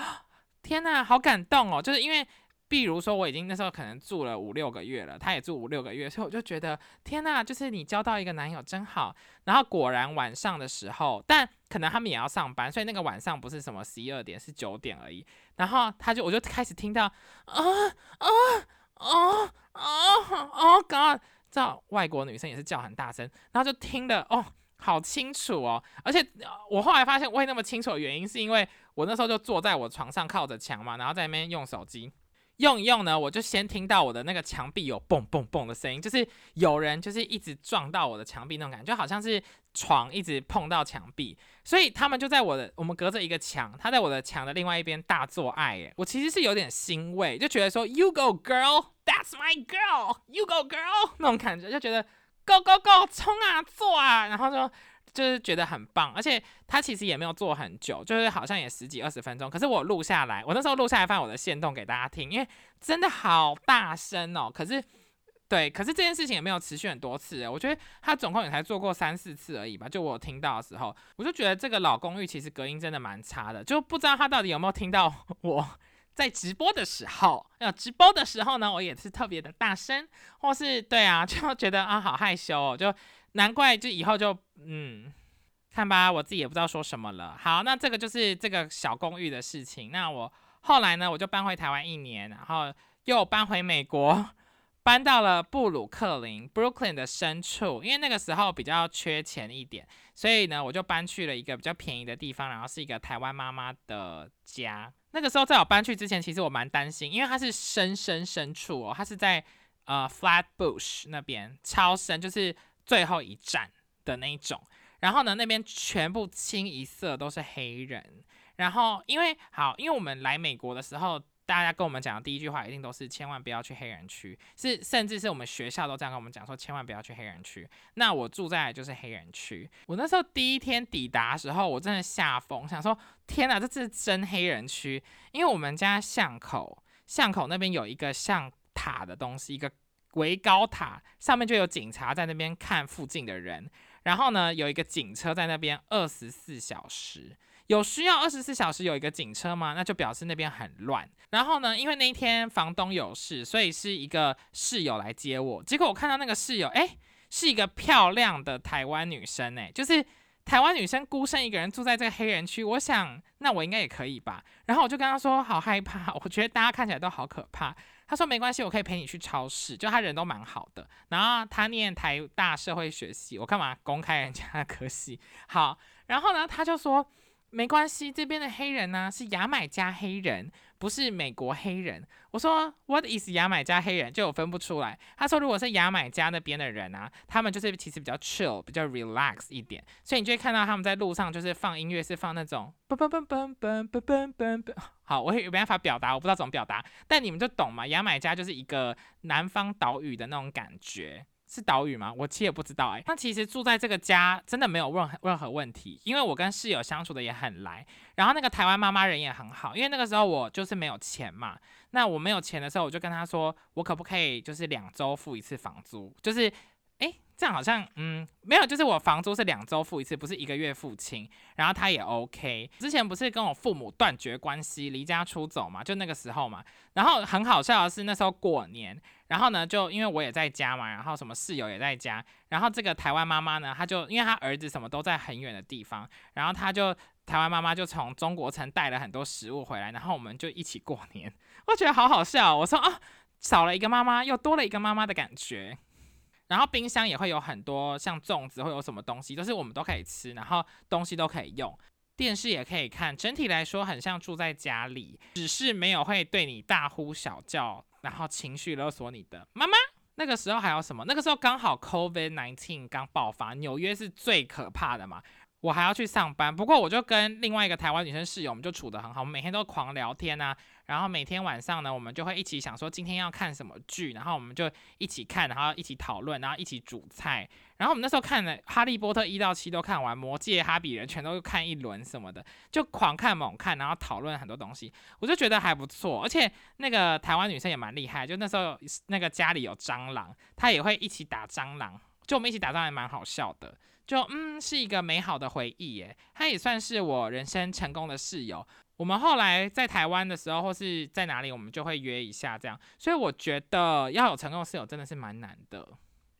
天呐，好感动哦，就是因为。比如说，我已经那时候可能住了五六个月了，他也住五六个月，所以我就觉得天呐，就是你交到一个男友真好。然后果然晚上的时候，但可能他们也要上班，所以那个晚上不是什么十一二点，是九点而已。然后他就我就开始听到啊啊啊啊啊！God，知道外国女生也是叫很大声，然后就听的哦，好清楚哦。而且我后来发现会那么清楚的原因，是因为我那时候就坐在我床上靠着墙嘛，然后在那边用手机。用一用呢，我就先听到我的那个墙壁有嘣嘣嘣的声音，就是有人就是一直撞到我的墙壁那种感觉，就好像是床一直碰到墙壁，所以他们就在我的我们隔着一个墙，他在我的墙的另外一边大做爱，哎，我其实是有点欣慰，就觉得说 You go girl, that's my girl, you go girl 那种感觉，就觉得 Go go go 冲啊做啊，然后就。就是觉得很棒，而且他其实也没有做很久，就是好像也十几二十分钟。可是我录下来，我那时候录下来放我的线动给大家听，因为真的好大声哦。可是，对，可是这件事情也没有持续很多次。我觉得他总共也才做过三四次而已吧。就我听到的时候，我就觉得这个老公寓其实隔音真的蛮差的，就不知道他到底有没有听到我在直播的时候。要直播的时候呢，我也是特别的大声，或是对啊，就觉得啊好害羞哦，就。难怪，就以后就嗯，看吧，我自己也不知道说什么了。好，那这个就是这个小公寓的事情。那我后来呢，我就搬回台湾一年，然后又搬回美国，搬到了布鲁克林 （Brooklyn） 的深处，因为那个时候比较缺钱一点，所以呢，我就搬去了一个比较便宜的地方，然后是一个台湾妈妈的家。那个时候在我搬去之前，其实我蛮担心，因为它是深深深处哦，它是在呃 Flatbush 那边，超深，就是。最后一站的那一种，然后呢，那边全部清一色都是黑人。然后因为好，因为我们来美国的时候，大家跟我们讲的第一句话一定都是千万不要去黑人区，是甚至是我们学校都这样跟我们讲说，千万不要去黑人区。那我住在就是黑人区，我那时候第一天抵达时候，我真的吓疯，想说天哪，这是真黑人区，因为我们家巷口巷口那边有一个像塔的东西，一个。围高塔上面就有警察在那边看附近的人，然后呢，有一个警车在那边二十四小时，有需要二十四小时有一个警车吗？那就表示那边很乱。然后呢，因为那一天房东有事，所以是一个室友来接我。结果我看到那个室友，哎，是一个漂亮的台湾女生，哎，就是台湾女生孤身一个人住在这个黑人区。我想，那我应该也可以吧。然后我就跟她说，好害怕，我觉得大家看起来都好可怕。他说没关系，我可以陪你去超市。就他人都蛮好的。然后他念台大社会学系，我干嘛公开人家的科系？好，然后呢，他就说。没关系，这边的黑人呢是牙买加黑人，不是美国黑人。我说 What is 牙买加黑人？就我分不出来。他说如果是牙买加那边的人啊，他们就是其实比较 chill，比较 relax 一点，所以你就会看到他们在路上就是放音乐，是放那种。好，我也没办法表达，我不知道怎么表达，但你们就懂嘛。牙买加就是一个南方岛屿的那种感觉。是岛屿吗？我其实也不知道哎。那其实住在这个家真的没有任何任何问题，因为我跟室友相处的也很来，然后那个台湾妈妈人也很好。因为那个时候我就是没有钱嘛，那我没有钱的时候，我就跟他说，我可不可以就是两周付一次房租？就是哎。这样好像嗯没有，就是我房租是两周付一次，不是一个月付清，然后他也 OK。之前不是跟我父母断绝关系，离家出走嘛，就那个时候嘛。然后很好笑的是那时候过年，然后呢就因为我也在家嘛，然后什么室友也在家，然后这个台湾妈妈呢，她就因为她儿子什么都在很远的地方，然后她就台湾妈妈就从中国城带了很多食物回来，然后我们就一起过年。我觉得好好笑，我说啊少了一个妈妈，又多了一个妈妈的感觉。然后冰箱也会有很多像粽子，会有什么东西，都是我们都可以吃，然后东西都可以用，电视也可以看，整体来说很像住在家里，只是没有会对你大呼小叫，然后情绪勒索你的妈妈。那个时候还有什么？那个时候刚好 COVID nineteen 刚爆发，纽约是最可怕的嘛。我还要去上班，不过我就跟另外一个台湾女生室友，我们就处得很好，我们每天都狂聊天啊，然后每天晚上呢，我们就会一起想说今天要看什么剧，然后我们就一起看，然后一起讨论，然后一起煮菜，然后我们那时候看了《哈利波特》一到七都看完，《魔戒》《哈比人》全都看一轮什么的，就狂看猛看，然后讨论很多东西，我就觉得还不错，而且那个台湾女生也蛮厉害，就那时候那个家里有蟑螂，她也会一起打蟑螂，就我们一起打蟑螂也蛮好笑的。就嗯，是一个美好的回忆耶。他也算是我人生成功的室友。我们后来在台湾的时候，或是在哪里，我们就会约一下这样。所以我觉得要有成功室友真的是蛮难的。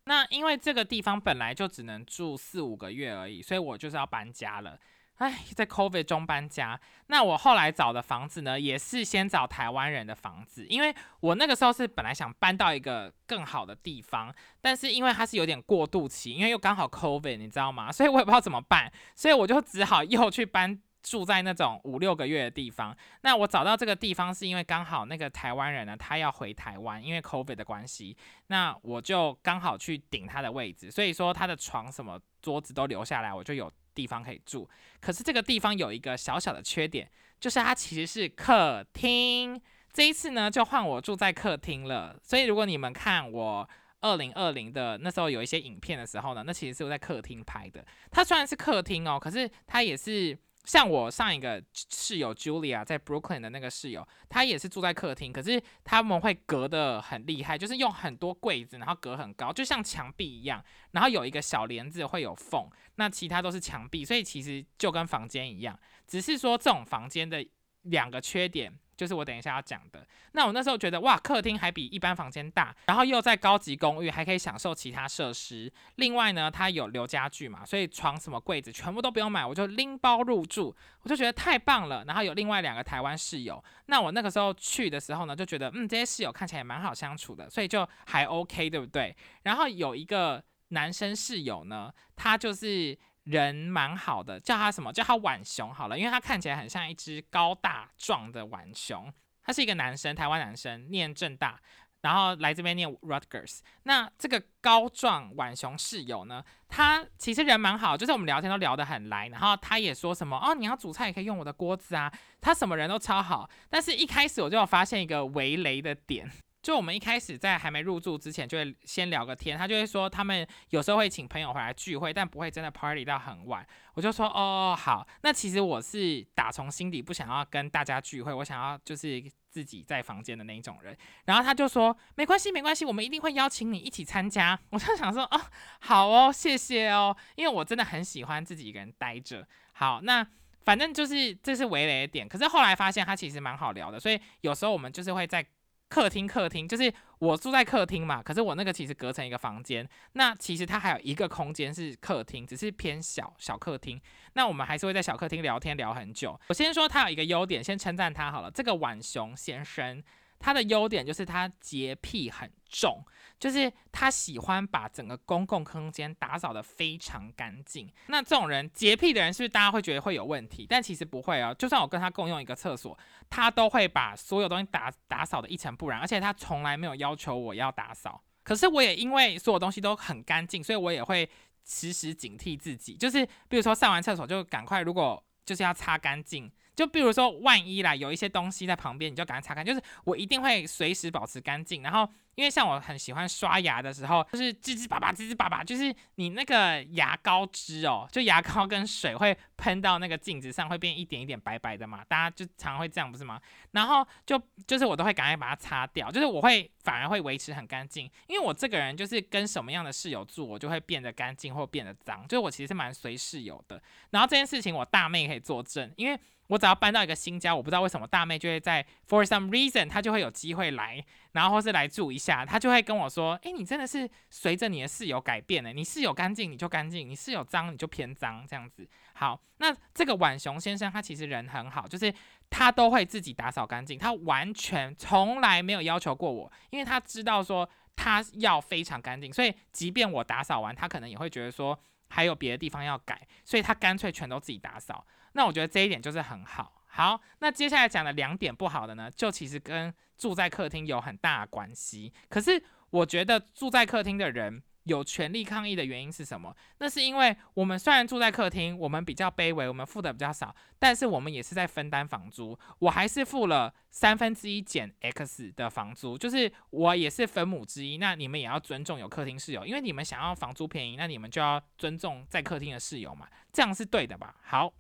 那因为这个地方本来就只能住四五个月而已，所以我就是要搬家了。哎，在 COVID 中搬家，那我后来找的房子呢，也是先找台湾人的房子，因为我那个时候是本来想搬到一个更好的地方，但是因为它是有点过渡期，因为又刚好 COVID，你知道吗？所以我也不知道怎么办，所以我就只好又去搬住在那种五六个月的地方。那我找到这个地方是因为刚好那个台湾人呢，他要回台湾，因为 COVID 的关系，那我就刚好去顶他的位置，所以说他的床什么桌子都留下来，我就有。地方可以住，可是这个地方有一个小小的缺点，就是它其实是客厅。这一次呢，就换我住在客厅了。所以如果你们看我二零二零的那时候有一些影片的时候呢，那其实是我在客厅拍的。它虽然是客厅哦，可是它也是。像我上一个室友 Julia 在 Brooklyn 的那个室友，她也是住在客厅，可是他们会隔得很厉害，就是用很多柜子，然后隔很高，就像墙壁一样，然后有一个小帘子会有缝，那其他都是墙壁，所以其实就跟房间一样，只是说这种房间的两个缺点。就是我等一下要讲的。那我那时候觉得，哇，客厅还比一般房间大，然后又在高级公寓，还可以享受其他设施。另外呢，它有留家具嘛，所以床、什么柜子全部都不用买，我就拎包入住，我就觉得太棒了。然后有另外两个台湾室友，那我那个时候去的时候呢，就觉得，嗯，这些室友看起来也蛮好相处的，所以就还 OK，对不对？然后有一个男生室友呢，他就是。人蛮好的，叫他什么？叫他浣熊好了，因为他看起来很像一只高大壮的浣熊。他是一个男生，台湾男生，念正大，然后来这边念 Rutgers。那这个高壮浣熊室友呢，他其实人蛮好，就是我们聊天都聊得很来。然后他也说什么哦，你要煮菜也可以用我的锅子啊。他什么人都超好，但是一开始我就有发现一个围雷的点。就我们一开始在还没入住之前，就会先聊个天。他就会说，他们有时候会请朋友回来聚会，但不会真的 party 到很晚。我就说，哦，好。那其实我是打从心底不想要跟大家聚会，我想要就是自己在房间的那一种人。然后他就说，没关系，没关系，我们一定会邀请你一起参加。我就想说，哦，好哦，谢谢哦，因为我真的很喜欢自己一个人待着。好，那。反正就是这是围雷的点。可是后来发现他其实蛮好聊的，所以有时候我们就是会在。客厅，客厅就是我住在客厅嘛，可是我那个其实隔成一个房间，那其实它还有一个空间是客厅，只是偏小小客厅。那我们还是会在小客厅聊天聊很久。我先说它有一个优点，先称赞它好了，这个晚熊先生。他的优点就是他洁癖很重，就是他喜欢把整个公共空间打扫的非常干净。那这种人洁癖的人，是不是大家会觉得会有问题？但其实不会哦。就算我跟他共用一个厕所，他都会把所有东西打打扫的一尘不染，而且他从来没有要求我要打扫。可是我也因为所有东西都很干净，所以我也会时时警惕自己，就是比如说上完厕所就赶快，如果就是要擦干净。就比如说，万一啦，有一些东西在旁边，你就赶快擦干。就是我一定会随时保持干净，然后。因为像我很喜欢刷牙的时候，就是吱吱叭叭，吱吱叭叭，就是你那个牙膏汁哦，就牙膏跟水会喷到那个镜子上，会变一点一点白白的嘛，大家就常常会这样，不是吗？然后就就是我都会赶快把它擦掉，就是我会反而会维持很干净，因为我这个人就是跟什么样的室友住，我就会变得干净或变得脏，就是我其实是蛮随室友的。然后这件事情我大妹可以作证，因为我只要搬到一个新家，我不知道为什么大妹就会在 for some reason，她就会有机会来。然后或是来住一下，他就会跟我说：“哎，你真的是随着你的室友改变呢。你室友干净你就干净，你室友脏你就偏脏这样子。”好，那这个浣熊先生他其实人很好，就是他都会自己打扫干净，他完全从来没有要求过我，因为他知道说他要非常干净，所以即便我打扫完，他可能也会觉得说还有别的地方要改，所以他干脆全都自己打扫。那我觉得这一点就是很好。好，那接下来讲的两点不好的呢，就其实跟住在客厅有很大的关系。可是我觉得住在客厅的人有权利抗议的原因是什么？那是因为我们虽然住在客厅，我们比较卑微，我们付的比较少，但是我们也是在分担房租。我还是付了三分之一减 x 的房租，就是我也是分母之一。那你们也要尊重有客厅室友，因为你们想要房租便宜，那你们就要尊重在客厅的室友嘛，这样是对的吧？好，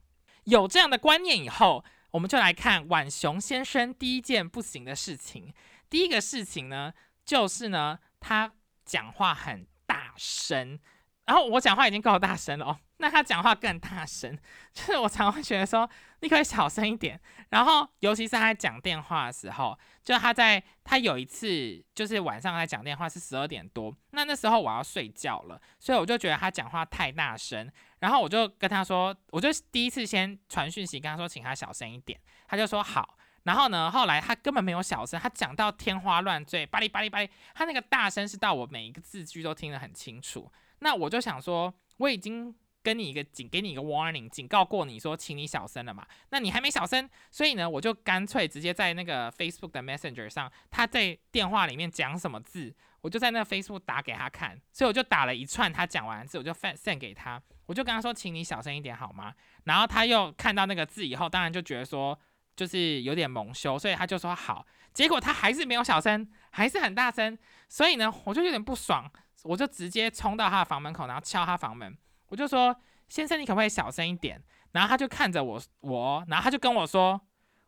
有这样的观念以后。我们就来看浣熊先生第一件不行的事情。第一个事情呢，就是呢，他讲话很大声。然后我讲话已经够大声了哦，那他讲话更大声，就是我常会觉得说，你可以小声一点。然后，尤其是他在讲电话的时候，就他在他有一次就是晚上在讲电话是十二点多，那那时候我要睡觉了，所以我就觉得他讲话太大声。然后我就跟他说，我就第一次先传讯息跟他说，请他小声一点。他就说好。然后呢，后来他根本没有小声，他讲到天花乱坠，巴里巴里巴里，他那个大声是到我每一个字句都听得很清楚。那我就想说，我已经跟你一个警，给你一个 warning，警告过你说，请你小声了嘛。那你还没小声，所以呢，我就干脆直接在那个 Facebook 的 Messenger 上，他在电话里面讲什么字，我就在那 Facebook 打给他看。所以我就打了一串他讲完字，我就 send 给他，我就跟他说，请你小声一点好吗？然后他又看到那个字以后，当然就觉得说，就是有点蒙羞，所以他就说好。结果他还是没有小声，还是很大声，所以呢，我就有点不爽。我就直接冲到他的房门口，然后敲他房门。我就说：“先生，你可不可以小声一点？”然后他就看着我，我，然后他就跟我说：“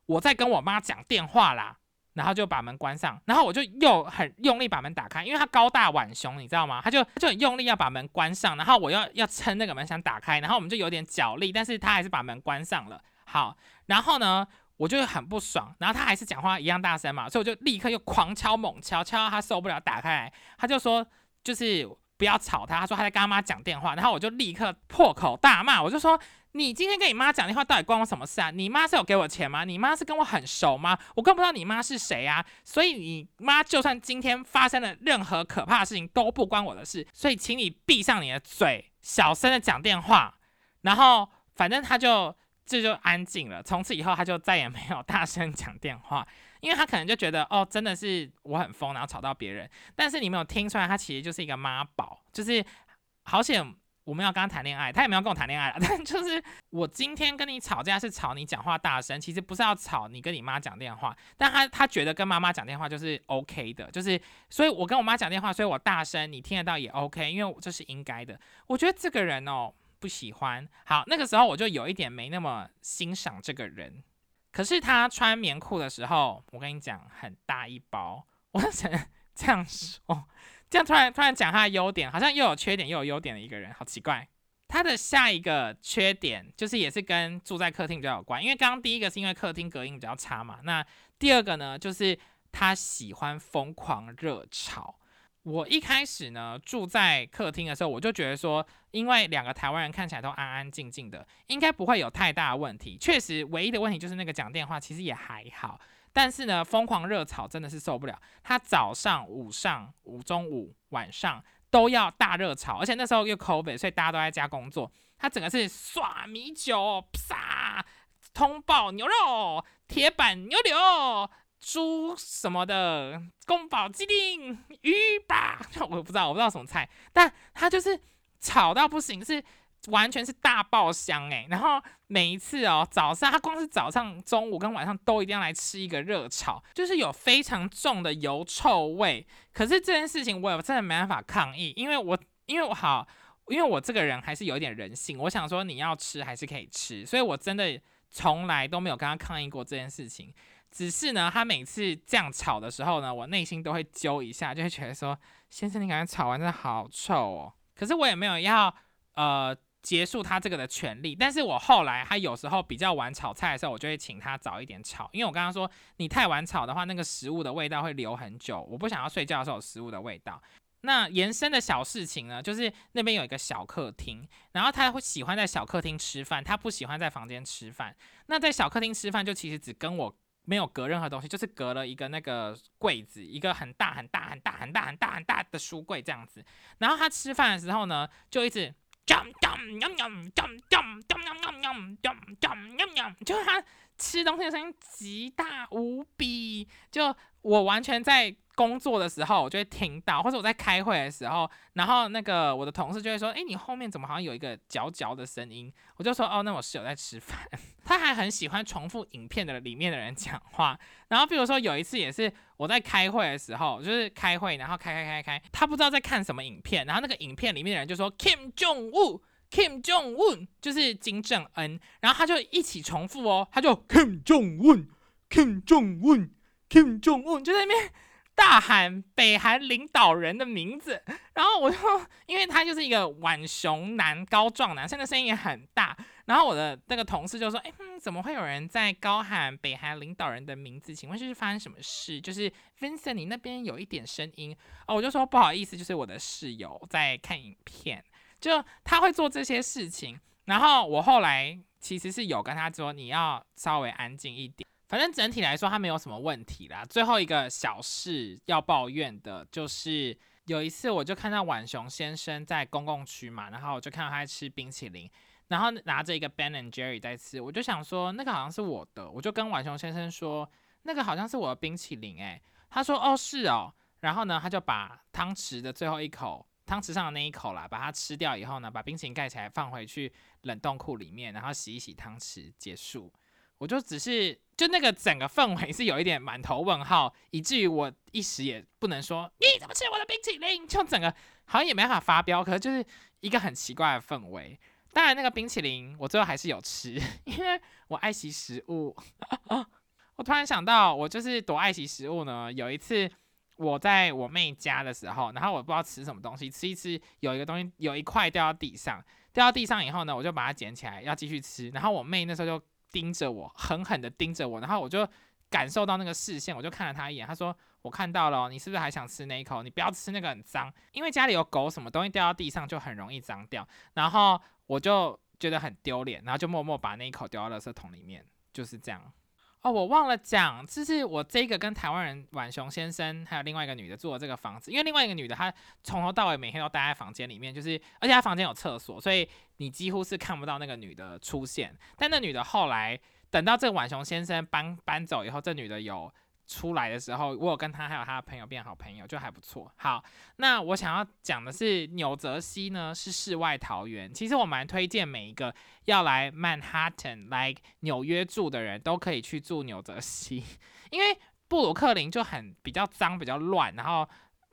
我在跟我妈讲电话啦。”然后就把门关上。然后我就又很用力把门打开，因为他高大浣熊，你知道吗？他就就很用力要把门关上。然后我要要撑那个门想打开，然后我们就有点脚力，但是他还是把门关上了。好，然后呢，我就很不爽。然后他还是讲话一样大声嘛，所以我就立刻又狂敲猛敲，敲到他受不了，打开来，他就说。就是不要吵他，他说他在跟他妈讲电话，然后我就立刻破口大骂，我就说你今天跟你妈讲电话到底关我什么事啊？你妈是有给我钱吗？你妈是跟我很熟吗？我更不知道你妈是谁啊！所以你妈就算今天发生了任何可怕的事情都不关我的事，所以请你闭上你的嘴，小声的讲电话。然后反正他就这就安静了，从此以后他就再也没有大声讲电话。因为他可能就觉得哦，真的是我很疯，然后吵到别人。但是你没有听出来，他其实就是一个妈宝，就是好险我们要跟他谈恋爱，他也没有跟我谈恋爱了。但就是我今天跟你吵架是吵你讲话大声，其实不是要吵你跟你妈讲电话。但他他觉得跟妈妈讲电话就是 OK 的，就是所以我跟我妈讲电话，所以我大声你听得到也 OK，因为这是应该的。我觉得这个人哦不喜欢。好，那个时候我就有一点没那么欣赏这个人。可是他穿棉裤的时候，我跟你讲很大一包。我想 这样说，这样突然突然讲他的优点，好像又有缺点又有优点的一个人，好奇怪。他的下一个缺点就是也是跟住在客厅比较有关，因为刚刚第一个是因为客厅隔音比较差嘛，那第二个呢就是他喜欢疯狂热吵。我一开始呢住在客厅的时候，我就觉得说，因为两个台湾人看起来都安安静静的，应该不会有太大的问题。确实，唯一的问题就是那个讲电话其实也还好，但是呢，疯狂热吵真的是受不了。他早上、午上、午中午、晚上。都要大热炒，而且那时候又 COVID，所以大家都在家工作。他整个是刷米酒、啪、通报牛肉、铁板牛柳、猪什么的、宫保鸡丁、鱼吧，我不知道，我不知道什么菜，但他就是炒到不行，是。完全是大爆香诶。然后每一次哦，早上他光是早上、中午跟晚上都一定要来吃一个热炒，就是有非常重的油臭味。可是这件事情我也真的没办法抗议，因为我因为我好，因为我这个人还是有一点人性，我想说你要吃还是可以吃，所以我真的从来都没有跟他抗议过这件事情。只是呢，他每次这样炒的时候呢，我内心都会揪一下，就会觉得说，先生你感觉炒完真的好臭哦。可是我也没有要呃。结束他这个的权利，但是我后来他有时候比较晚炒菜的时候，我就会请他早一点炒，因为我刚刚说你太晚炒的话，那个食物的味道会留很久，我不想要睡觉的时候有食物的味道。那延伸的小事情呢，就是那边有一个小客厅，然后他会喜欢在小客厅吃饭，他不喜欢在房间吃饭。那在小客厅吃饭就其实只跟我没有隔任何东西，就是隔了一个那个柜子，一个很大很大很大很大很大很大的书柜这样子。然后他吃饭的时候呢，就一直。就他吃东西的声音极大无比，就我完全在工作的时候，我就会听到，或者我在开会的时候，然后那个我的同事就会说：“哎，你后面怎么好像有一个嚼嚼的声音？”我就说：“哦，那我室友在吃饭。”他还很喜欢重复影片的里面的人讲话，然后比如说有一次也是我在开会的时候，就是开会，然后开开开开，他不知道在看什么影片，然后那个影片里面的人就说 Kim Jong Un。Kim Jong Un 就是金正恩，然后他就一起重复哦，他就 Kim Jong Un，Kim Jong Un，Kim Jong Un 就在那边 大喊北韩领导人的名字，然后我就因为他就是一个浣熊男，高壮男，现在声音也很大，然后我的那个同事就说，哎，怎么会有人在高喊北韩领导人的名字？请问这是发生什么事？就是 Vincent，你那边有一点声音哦，我就说不好意思，就是我的室友在看影片。就他会做这些事情，然后我后来其实是有跟他说你要稍微安静一点。反正整体来说他没有什么问题啦。最后一个小事要抱怨的就是有一次我就看到晚熊先生在公共区嘛，然后我就看到他在吃冰淇淋，然后拿着一个 Ben and Jerry 在吃，我就想说那个好像是我的，我就跟晚熊先生说那个好像是我的冰淇淋诶，他说哦是哦，然后呢他就把汤匙的最后一口。汤匙上的那一口啦，把它吃掉以后呢，把冰淇淋盖起来，放回去冷冻库里面，然后洗一洗汤匙，结束。我就只是就那个整个氛围是有一点满头问号，以至于我一时也不能说你怎么吃我的冰淇淋，就整个好像也没办法发飙，可是就是一个很奇怪的氛围。当然那个冰淇淋我最后还是有吃，因为我爱惜食物。我突然想到，我就是多爱惜食物呢。有一次。我在我妹家的时候，然后我不知道吃什么东西，吃一吃，有一个东西有一块掉到地上，掉到地上以后呢，我就把它捡起来要继续吃，然后我妹那时候就盯着我，狠狠的盯着我，然后我就感受到那个视线，我就看了她一眼，她说我看到了，你是不是还想吃那一口？你不要吃那个很脏，因为家里有狗，什么东西掉到地上就很容易脏掉，然后我就觉得很丢脸，然后就默默把那一口丢到垃圾桶里面，就是这样。哦，我忘了讲，就是我这个跟台湾人宛雄先生还有另外一个女的住的这个房子，因为另外一个女的她从头到尾每天都待在房间里面，就是而且她房间有厕所，所以你几乎是看不到那个女的出现。但那女的后来等到这个宛雄先生搬搬走以后，这女的有。出来的时候，我有跟他还有他的朋友变好朋友，就还不错。好，那我想要讲的是，纽泽西呢是世外桃源。其实我蛮推荐每一个要来曼哈顿、来纽约住的人都可以去住纽泽西，因为布鲁克林就很比较脏、比较乱，然后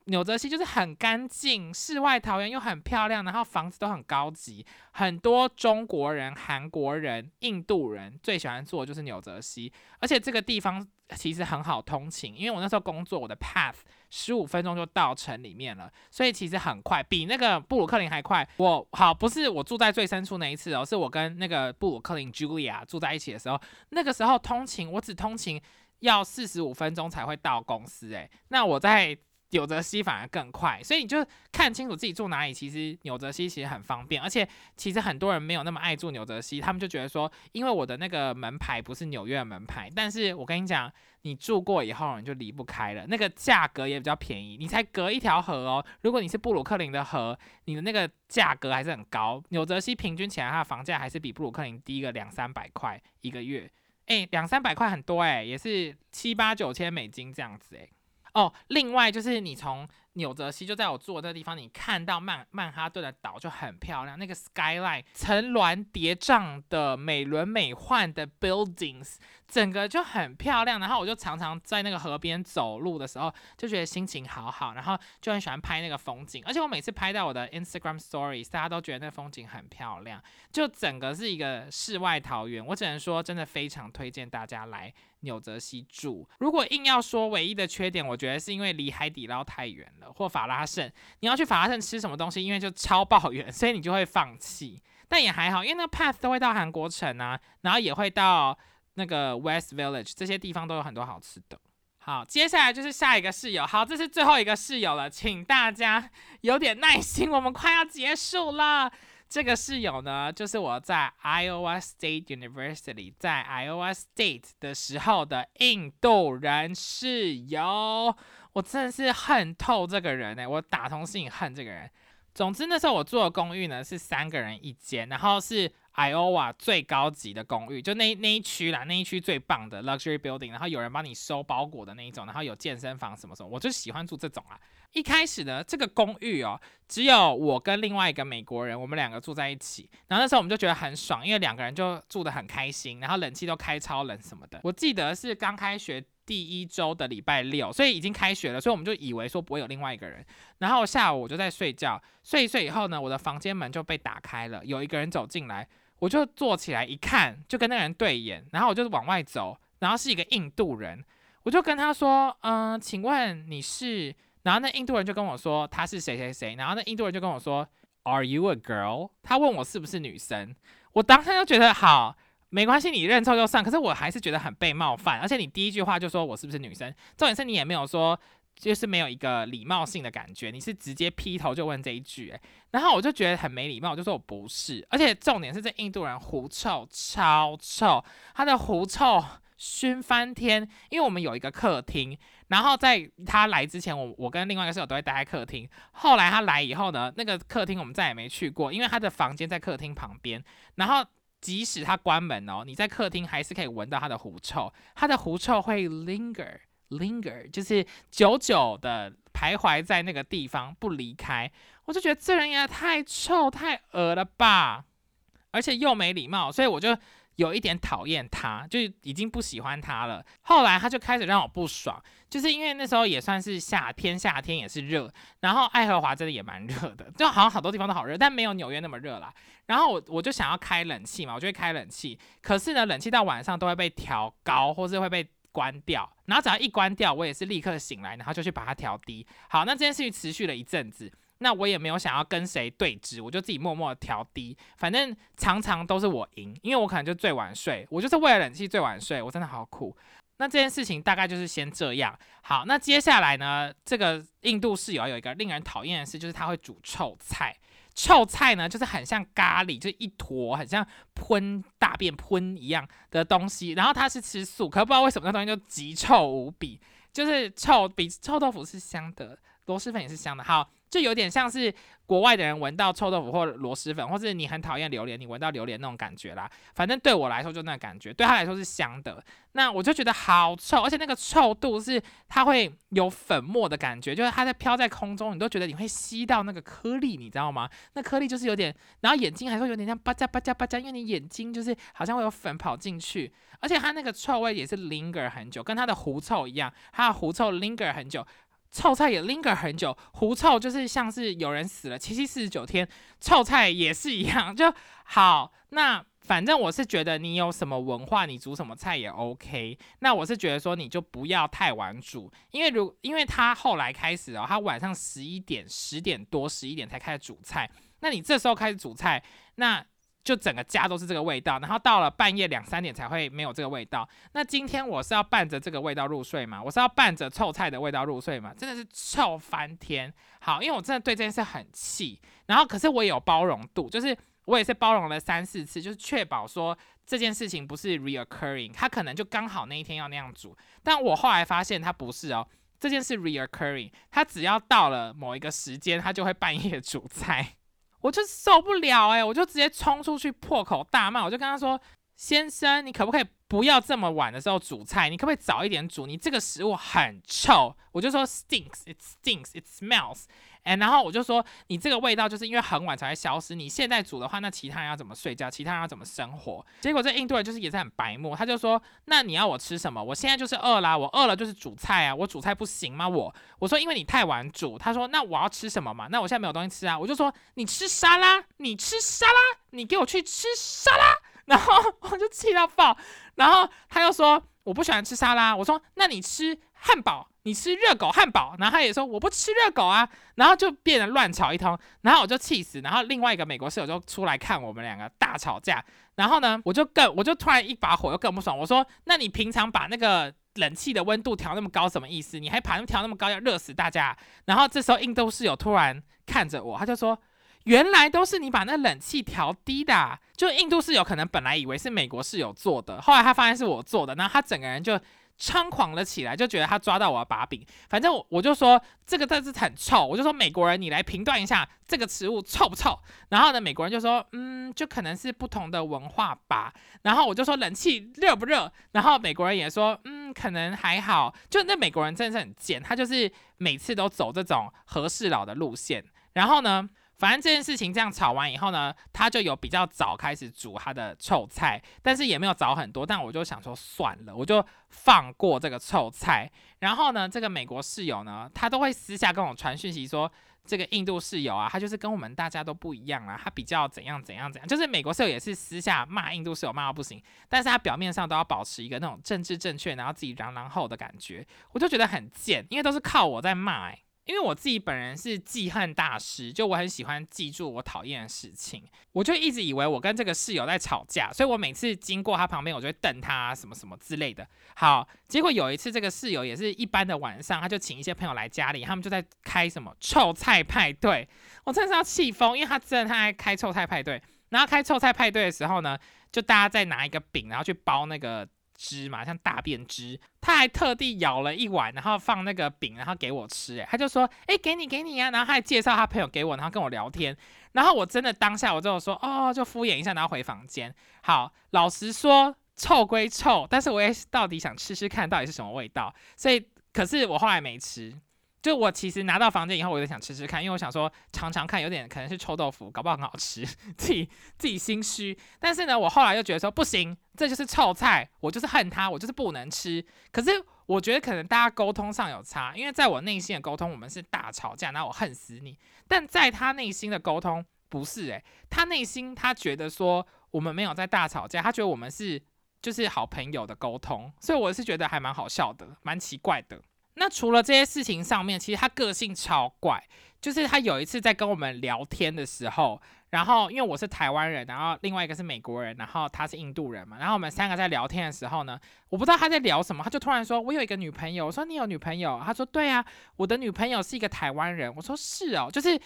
纽泽西就是很干净，世外桃源又很漂亮，然后房子都很高级，很多中国人、韩国人、印度人最喜欢住的就是纽泽西，而且这个地方其实很好通勤，因为我那时候工作，我的 path 十五分钟就到城里面了，所以其实很快，比那个布鲁克林还快。我好不是我住在最深处那一次哦，是我跟那个布鲁克林 Julia 住在一起的时候，那个时候通勤我只通勤要四十五分钟才会到公司，诶，那我在。纽泽西反而更快，所以你就看清楚自己住哪里。其实纽泽西其实很方便，而且其实很多人没有那么爱住纽泽西，他们就觉得说，因为我的那个门牌不是纽约的门牌。但是我跟你讲，你住过以后你就离不开了，那个价格也比较便宜，你才隔一条河哦。如果你是布鲁克林的河，你的那个价格还是很高。纽泽西平均起来它的房价还是比布鲁克林低个两三百块一个月，诶，两三百块很多诶，也是七八九千美金这样子诶。哦，另外就是你从纽泽西就在我住的这个地方，你看到曼曼哈顿的岛就很漂亮，那个 skyline 层峦叠嶂的美轮美奂的 buildings。整个就很漂亮，然后我就常常在那个河边走路的时候，就觉得心情好好，然后就很喜欢拍那个风景。而且我每次拍到我的 Instagram Stories，大家都觉得那风景很漂亮，就整个是一个世外桃源。我只能说，真的非常推荐大家来纽泽西住。如果硬要说唯一的缺点，我觉得是因为离海底捞太远了，或法拉盛，你要去法拉盛吃什么东西，因为就超爆远，所以你就会放弃。但也还好，因为那个 path 都会到韩国城啊，然后也会到。那个 West Village 这些地方都有很多好吃的。好，接下来就是下一个室友。好，这是最后一个室友了，请大家有点耐心，我们快要结束了。这个室友呢，就是我在 Iowa State University 在 Iowa State 的时候的印度人室友。我真的是恨透这个人哎，我打从心里恨这个人。总之那时候我住的公寓呢是三个人一间，然后是。Iowa 最高级的公寓，就那那一区啦，那一区最棒的 luxury building，然后有人帮你收包裹的那一种，然后有健身房什么什么，我就喜欢住这种啊。一开始呢，这个公寓哦，只有我跟另外一个美国人，我们两个住在一起，然后那时候我们就觉得很爽，因为两个人就住得很开心，然后冷气都开超冷什么的。我记得是刚开学第一周的礼拜六，所以已经开学了，所以我们就以为说不会有另外一个人。然后下午我就在睡觉，睡一睡以后呢，我的房间门就被打开了，有一个人走进来。我就坐起来一看，就跟那个人对眼，然后我就往外走，然后是一个印度人，我就跟他说：“嗯，请问你是？”然后那印度人就跟我说他是谁谁谁，然后那印度人就跟我说：“Are you a girl？” 他问我是不是女生，我当时就觉得好没关系，你认错就算，可是我还是觉得很被冒犯，而且你第一句话就说我是不是女生，重点是你也没有说。就是没有一个礼貌性的感觉，你是直接劈头就问这一句，诶，然后我就觉得很没礼貌，就说我不是，而且重点是这印度人狐臭超臭，他的狐臭熏翻天，因为我们有一个客厅，然后在他来之前，我我跟另外一个室友都会待在客厅，后来他来以后呢，那个客厅我们再也没去过，因为他的房间在客厅旁边，然后即使他关门哦，你在客厅还是可以闻到他的狐臭，他的狐臭会 linger。linger 就是久久的徘徊在那个地方不离开，我就觉得这人也太臭太恶了吧，而且又没礼貌，所以我就有一点讨厌他，就已经不喜欢他了。后来他就开始让我不爽，就是因为那时候也算是夏天，夏天也是热，然后爱荷华真的也蛮热的，就好像好多地方都好热，但没有纽约那么热啦。然后我我就想要开冷气嘛，我就会开冷气，可是呢，冷气到晚上都会被调高，或是会被。关掉，然后只要一关掉，我也是立刻醒来，然后就去把它调低。好，那这件事情持续了一阵子，那我也没有想要跟谁对峙，我就自己默默调低。反正常常都是我赢，因为我可能就最晚睡，我就是为了冷气最晚睡，我真的好苦。那这件事情大概就是先这样。好，那接下来呢，这个印度室友有一个令人讨厌的事，就是他会煮臭菜。臭菜呢，就是很像咖喱，就一坨，很像喷大便喷一样的东西。然后他是吃素，可不知道为什么那东西就极臭无比，就是臭比臭豆腐是香的，螺蛳粉也是香的。好。就有点像是国外的人闻到臭豆腐或螺蛳粉，或是你很讨厌榴莲，你闻到榴莲那种感觉啦。反正对我来说就那感觉，对他来说是香的。那我就觉得好臭，而且那个臭度是它会有粉末的感觉，就是它在飘在空中，你都觉得你会吸到那个颗粒，你知道吗？那颗粒就是有点，然后眼睛还会有点像吧嗒吧嗒吧嗒，因为你眼睛就是好像会有粉跑进去，而且它那个臭味也是 linger 很久，跟它的狐臭一样，它的狐臭 linger 很久。臭菜也 linger 很久，狐臭就是像是有人死了七七四十九天，臭菜也是一样，就好。那反正我是觉得你有什么文化，你煮什么菜也 OK。那我是觉得说你就不要太晚煮，因为如因为他后来开始哦，他晚上十一点、十点多、十一点才开始煮菜，那你这时候开始煮菜，那。就整个家都是这个味道，然后到了半夜两三点才会没有这个味道。那今天我是要伴着这个味道入睡吗？我是要伴着臭菜的味道入睡吗？真的是臭翻天！好，因为我真的对这件事很气，然后可是我也有包容度，就是我也是包容了三四次，就是确保说这件事情不是 reoccurring，他可能就刚好那一天要那样煮。但我后来发现他不是哦，这件事 reoccurring，他只要到了某一个时间，他就会半夜煮菜。我就受不了哎，我就直接冲出去破口大骂，我就跟他说：“先生，你可不可以不要这么晚的时候煮菜？你可不可以早一点煮？你这个食物很臭。”我就说：“stinks，it stinks，it smells。”哎，然后我就说，你这个味道就是因为很晚才会消失。你现在煮的话，那其他人要怎么睡觉？其他人要怎么生活？结果这印度人就是也是很白目，他就说，那你要我吃什么？我现在就是饿啦，我饿了就是煮菜啊，我煮菜不行吗？我我说因为你太晚煮，他说那我要吃什么嘛？那我现在没有东西吃啊，我就说你吃沙拉，你吃沙拉，你给我去吃沙拉，然后我就气到爆，然后他又说我不喜欢吃沙拉，我说那你吃汉堡。你吃热狗汉堡，然后他也说我不吃热狗啊，然后就变得乱吵一通，然后我就气死，然后另外一个美国室友就出来看我们两个大吵架，然后呢，我就更我就突然一把火又更不爽，我说那你平常把那个冷气的温度调那么高什么意思？你还把调那么高要热死大家？然后这时候印度室友突然看着我，他就说原来都是你把那冷气调低的，就印度室友可能本来以为是美国室友做的，后来他发现是我做的，然后他整个人就。猖狂了起来，就觉得他抓到我的把柄。反正我我就说这个真是很臭，我就说美国人你来评断一下这个食物臭不臭。然后呢，美国人就说嗯，就可能是不同的文化吧。然后我就说冷气热不热？然后美国人也说嗯，可能还好。就那美国人真的是很贱，他就是每次都走这种和事佬的路线。然后呢？反正这件事情这样炒完以后呢，他就有比较早开始煮他的臭菜，但是也没有早很多。但我就想说算了，我就放过这个臭菜。然后呢，这个美国室友呢，他都会私下跟我传讯息说，这个印度室友啊，他就是跟我们大家都不一样啊，他比较怎样怎样怎样。就是美国室友也是私下骂印度室友骂到不行，但是他表面上都要保持一个那种政治正确，然后自己嚷嚷后的感觉，我就觉得很贱，因为都是靠我在骂。因为我自己本人是记恨大师，就我很喜欢记住我讨厌的事情，我就一直以为我跟这个室友在吵架，所以我每次经过他旁边，我就会瞪他什么什么之类的。好，结果有一次这个室友也是一般的晚上，他就请一些朋友来家里，他们就在开什么臭菜派对，我真的是要气疯，因为他真的他在开臭菜派对，然后开臭菜派对的时候呢，就大家在拿一个饼，然后去包那个。汁嘛，像大便汁，他还特地舀了一碗，然后放那个饼，然后给我吃。哎，他就说，哎，给你，给你啊。然后他还介绍他朋友给我，然后跟我聊天。然后我真的当下我就说，哦，就敷衍一下，然后回房间。好，老实说，臭归臭，但是我也到底想吃吃看，到底是什么味道。所以，可是我后来没吃。就我其实拿到房间以后，我就想吃吃看，因为我想说尝尝看，有点可能是臭豆腐，搞不好很好吃，自己自己心虚。但是呢，我后来又觉得说不行，这就是臭菜，我就是恨它，我就是不能吃。可是我觉得可能大家沟通上有差，因为在我内心的沟通，我们是大吵架，然后我恨死你。但在他内心的沟通不是诶，他内心他觉得说我们没有在大吵架，他觉得我们是就是好朋友的沟通，所以我是觉得还蛮好笑的，蛮奇怪的。那除了这些事情上面，其实他个性超怪。就是他有一次在跟我们聊天的时候，然后因为我是台湾人，然后另外一个是美国人，然后他是印度人嘛，然后我们三个在聊天的时候呢，我不知道他在聊什么，他就突然说：“我有一个女朋友。”我说：“你有女朋友？”他说：“对啊，我的女朋友是一个台湾人。”我说：“是哦，就是。”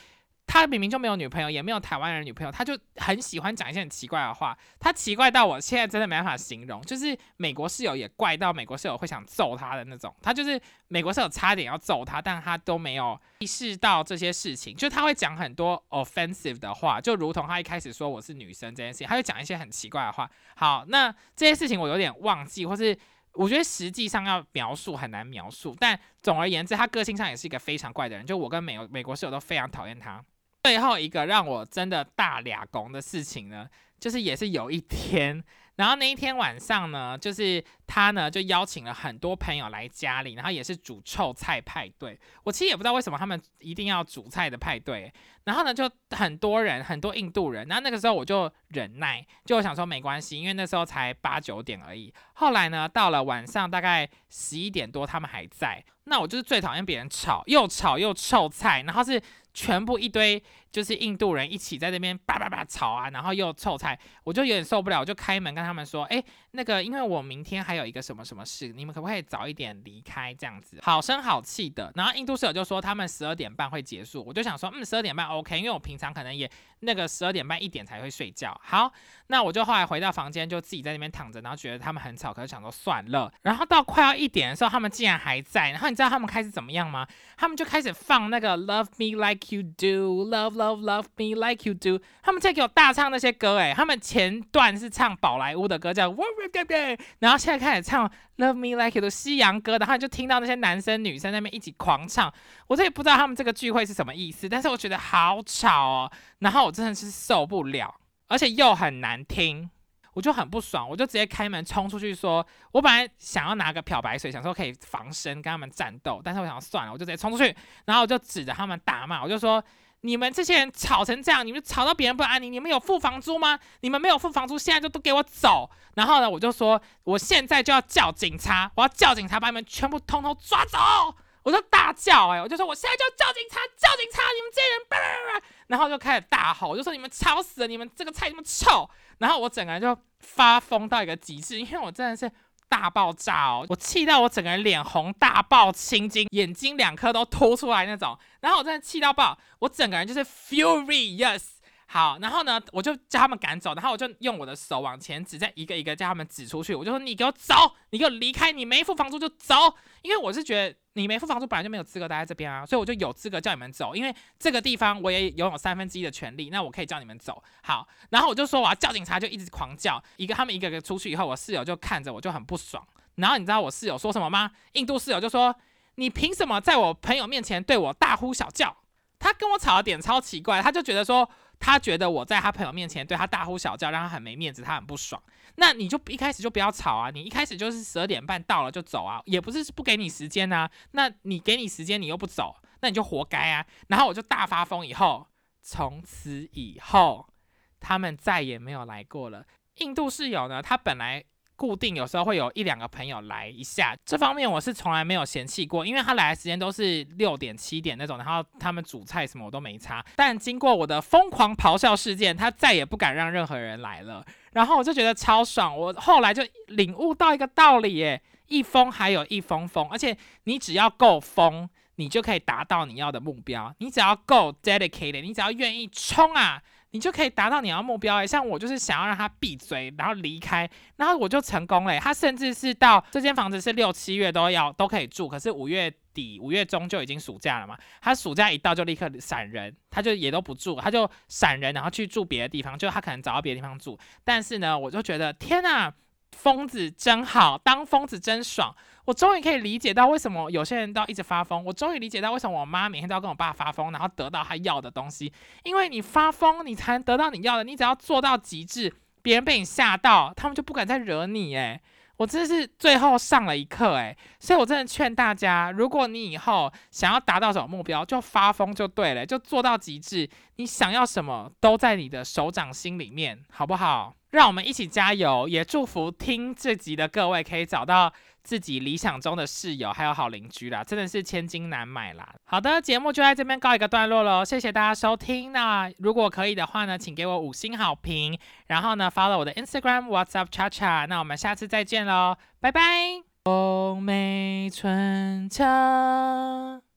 他明明就没有女朋友，也没有台湾人女朋友，他就很喜欢讲一些很奇怪的话。他奇怪到我现在真的没办法形容，就是美国室友也怪到美国室友会想揍他的那种。他就是美国室友差点要揍他，但他都没有意识到这些事情。就他会讲很多 offensive 的话，就如同他一开始说我是女生这件事情，他就讲一些很奇怪的话。好，那这些事情我有点忘记，或是我觉得实际上要描述很难描述。但总而言之，他个性上也是一个非常怪的人。就我跟美美国室友都非常讨厌他。最后一个让我真的大俩拱的事情呢，就是也是有一天，然后那一天晚上呢，就是他呢就邀请了很多朋友来家里，然后也是煮臭菜派对。我其实也不知道为什么他们一定要煮菜的派对。然后呢，就很多人，很多印度人。然后那个时候我就忍耐，就想说没关系，因为那时候才八九点而已。后来呢，到了晚上大概十一点多，他们还在。那我就是最讨厌别人吵，又吵又臭菜，然后是。全部一堆就是印度人一起在那边叭叭叭吵啊，然后又臭菜，我就有点受不了，我就开门跟他们说：“哎，那个，因为我明天还有一个什么什么事，你们可不可以早一点离开？这样子，好声好气的。”然后印度室友就说他们十二点半会结束，我就想说，嗯，十二点半 OK，因为我平常可能也那个十二点半一点才会睡觉。好，那我就后来回到房间，就自己在那边躺着，然后觉得他们很吵，可是想说算了。然后到快要一点的时候，他们竟然还在。然后你知道他们开始怎么样吗？他们就开始放那个 Love Me Like You Do, Love Love Love Me Like You Do。他们在给我大唱那些歌，诶，他们前段是唱宝莱坞的歌，叫然后现在开始唱 Love Me Like You Do 西洋歌，然后就听到那些男生女生那边一起狂唱。我这也不知道他们这个聚会是什么意思，但是我觉得好吵哦，然后我真的是受不了，而且又很难听。我就很不爽，我就直接开门冲出去，说我本来想要拿个漂白水，想说可以防身跟他们战斗，但是我想算了，我就直接冲出去，然后我就指着他们大骂，我就说你们这些人吵成这样，你们吵到别人不安宁，你们有付房租吗？你们没有付房租，现在就都给我走。然后呢，我就说我现在就要叫警察，我要叫警察把你们全部通通抓走。我就大叫哎，我就说我现在就要叫警察，叫警察，你们这些人，然后就开始大吼，我就说你们吵死了，你们这个菜那么臭。然后我整个人就发疯到一个极致，因为我真的是大爆炸哦，我气到我整个人脸红、大爆青筋、眼睛两颗都凸出来那种。然后我真的气到爆，我整个人就是 furious。好，然后呢，我就叫他们赶走，然后我就用我的手往前指，再一个一个叫他们指出去。我就说：“你给我走，你给我离开，你没付房租就走。”因为我是觉得你没付房租本来就没有资格待在这边啊，所以我就有资格叫你们走。因为这个地方我也拥有三分之一的权利，那我可以叫你们走。好，然后我就说我要叫警察，就一直狂叫。一个他们一个个出去以后，我室友就看着我就很不爽。然后你知道我室友说什么吗？印度室友就说：“你凭什么在我朋友面前对我大呼小叫？”他跟我吵的点超奇怪，他就觉得说。他觉得我在他朋友面前对他大呼小叫，让他很没面子，他很不爽。那你就一开始就不要吵啊！你一开始就是十二点半到了就走啊，也不是不给你时间啊。那你给你时间你又不走，那你就活该啊！然后我就大发疯，以后从此以后他们再也没有来过了。印度室友呢，他本来。固定有时候会有一两个朋友来一下，这方面我是从来没有嫌弃过，因为他来的时间都是六点七点那种，然后他们煮菜什么我都没差。但经过我的疯狂咆哮事件，他再也不敢让任何人来了。然后我就觉得超爽，我后来就领悟到一个道理，耶，一疯还有一疯疯，而且你只要够疯，你就可以达到你要的目标。你只要够 dedicated，你只要愿意冲啊！你就可以达到你要目标诶，像我就是想要让他闭嘴，然后离开，然后我就成功了。他甚至是到这间房子是六七月都要都可以住，可是五月底五月中就已经暑假了嘛。他暑假一到就立刻闪人，他就也都不住，他就闪人，然后去住别的地方，就他可能找到别的地方住。但是呢，我就觉得天呐，疯子真好，当疯子真爽。我终于可以理解到为什么有些人都一直发疯。我终于理解到为什么我妈每天都要跟我爸发疯，然后得到他要的东西。因为你发疯，你才能得到你要的。你只要做到极致，别人被你吓到，他们就不敢再惹你。诶，我真的是最后上了一课。诶，所以我真的劝大家，如果你以后想要达到什么目标，就发疯就对了，就做到极致。你想要什么都在你的手掌心里面，好不好？让我们一起加油，也祝福听这集的各位可以找到。自己理想中的室友还有好邻居啦，真的是千金难买啦。好的，节目就在这边告一个段落喽，谢谢大家收听。那如果可以的话呢，请给我五星好评，然后呢，follow 我的 Instagram What's Up Cha Cha。那我们下次再见喽，拜拜。红梅春秋。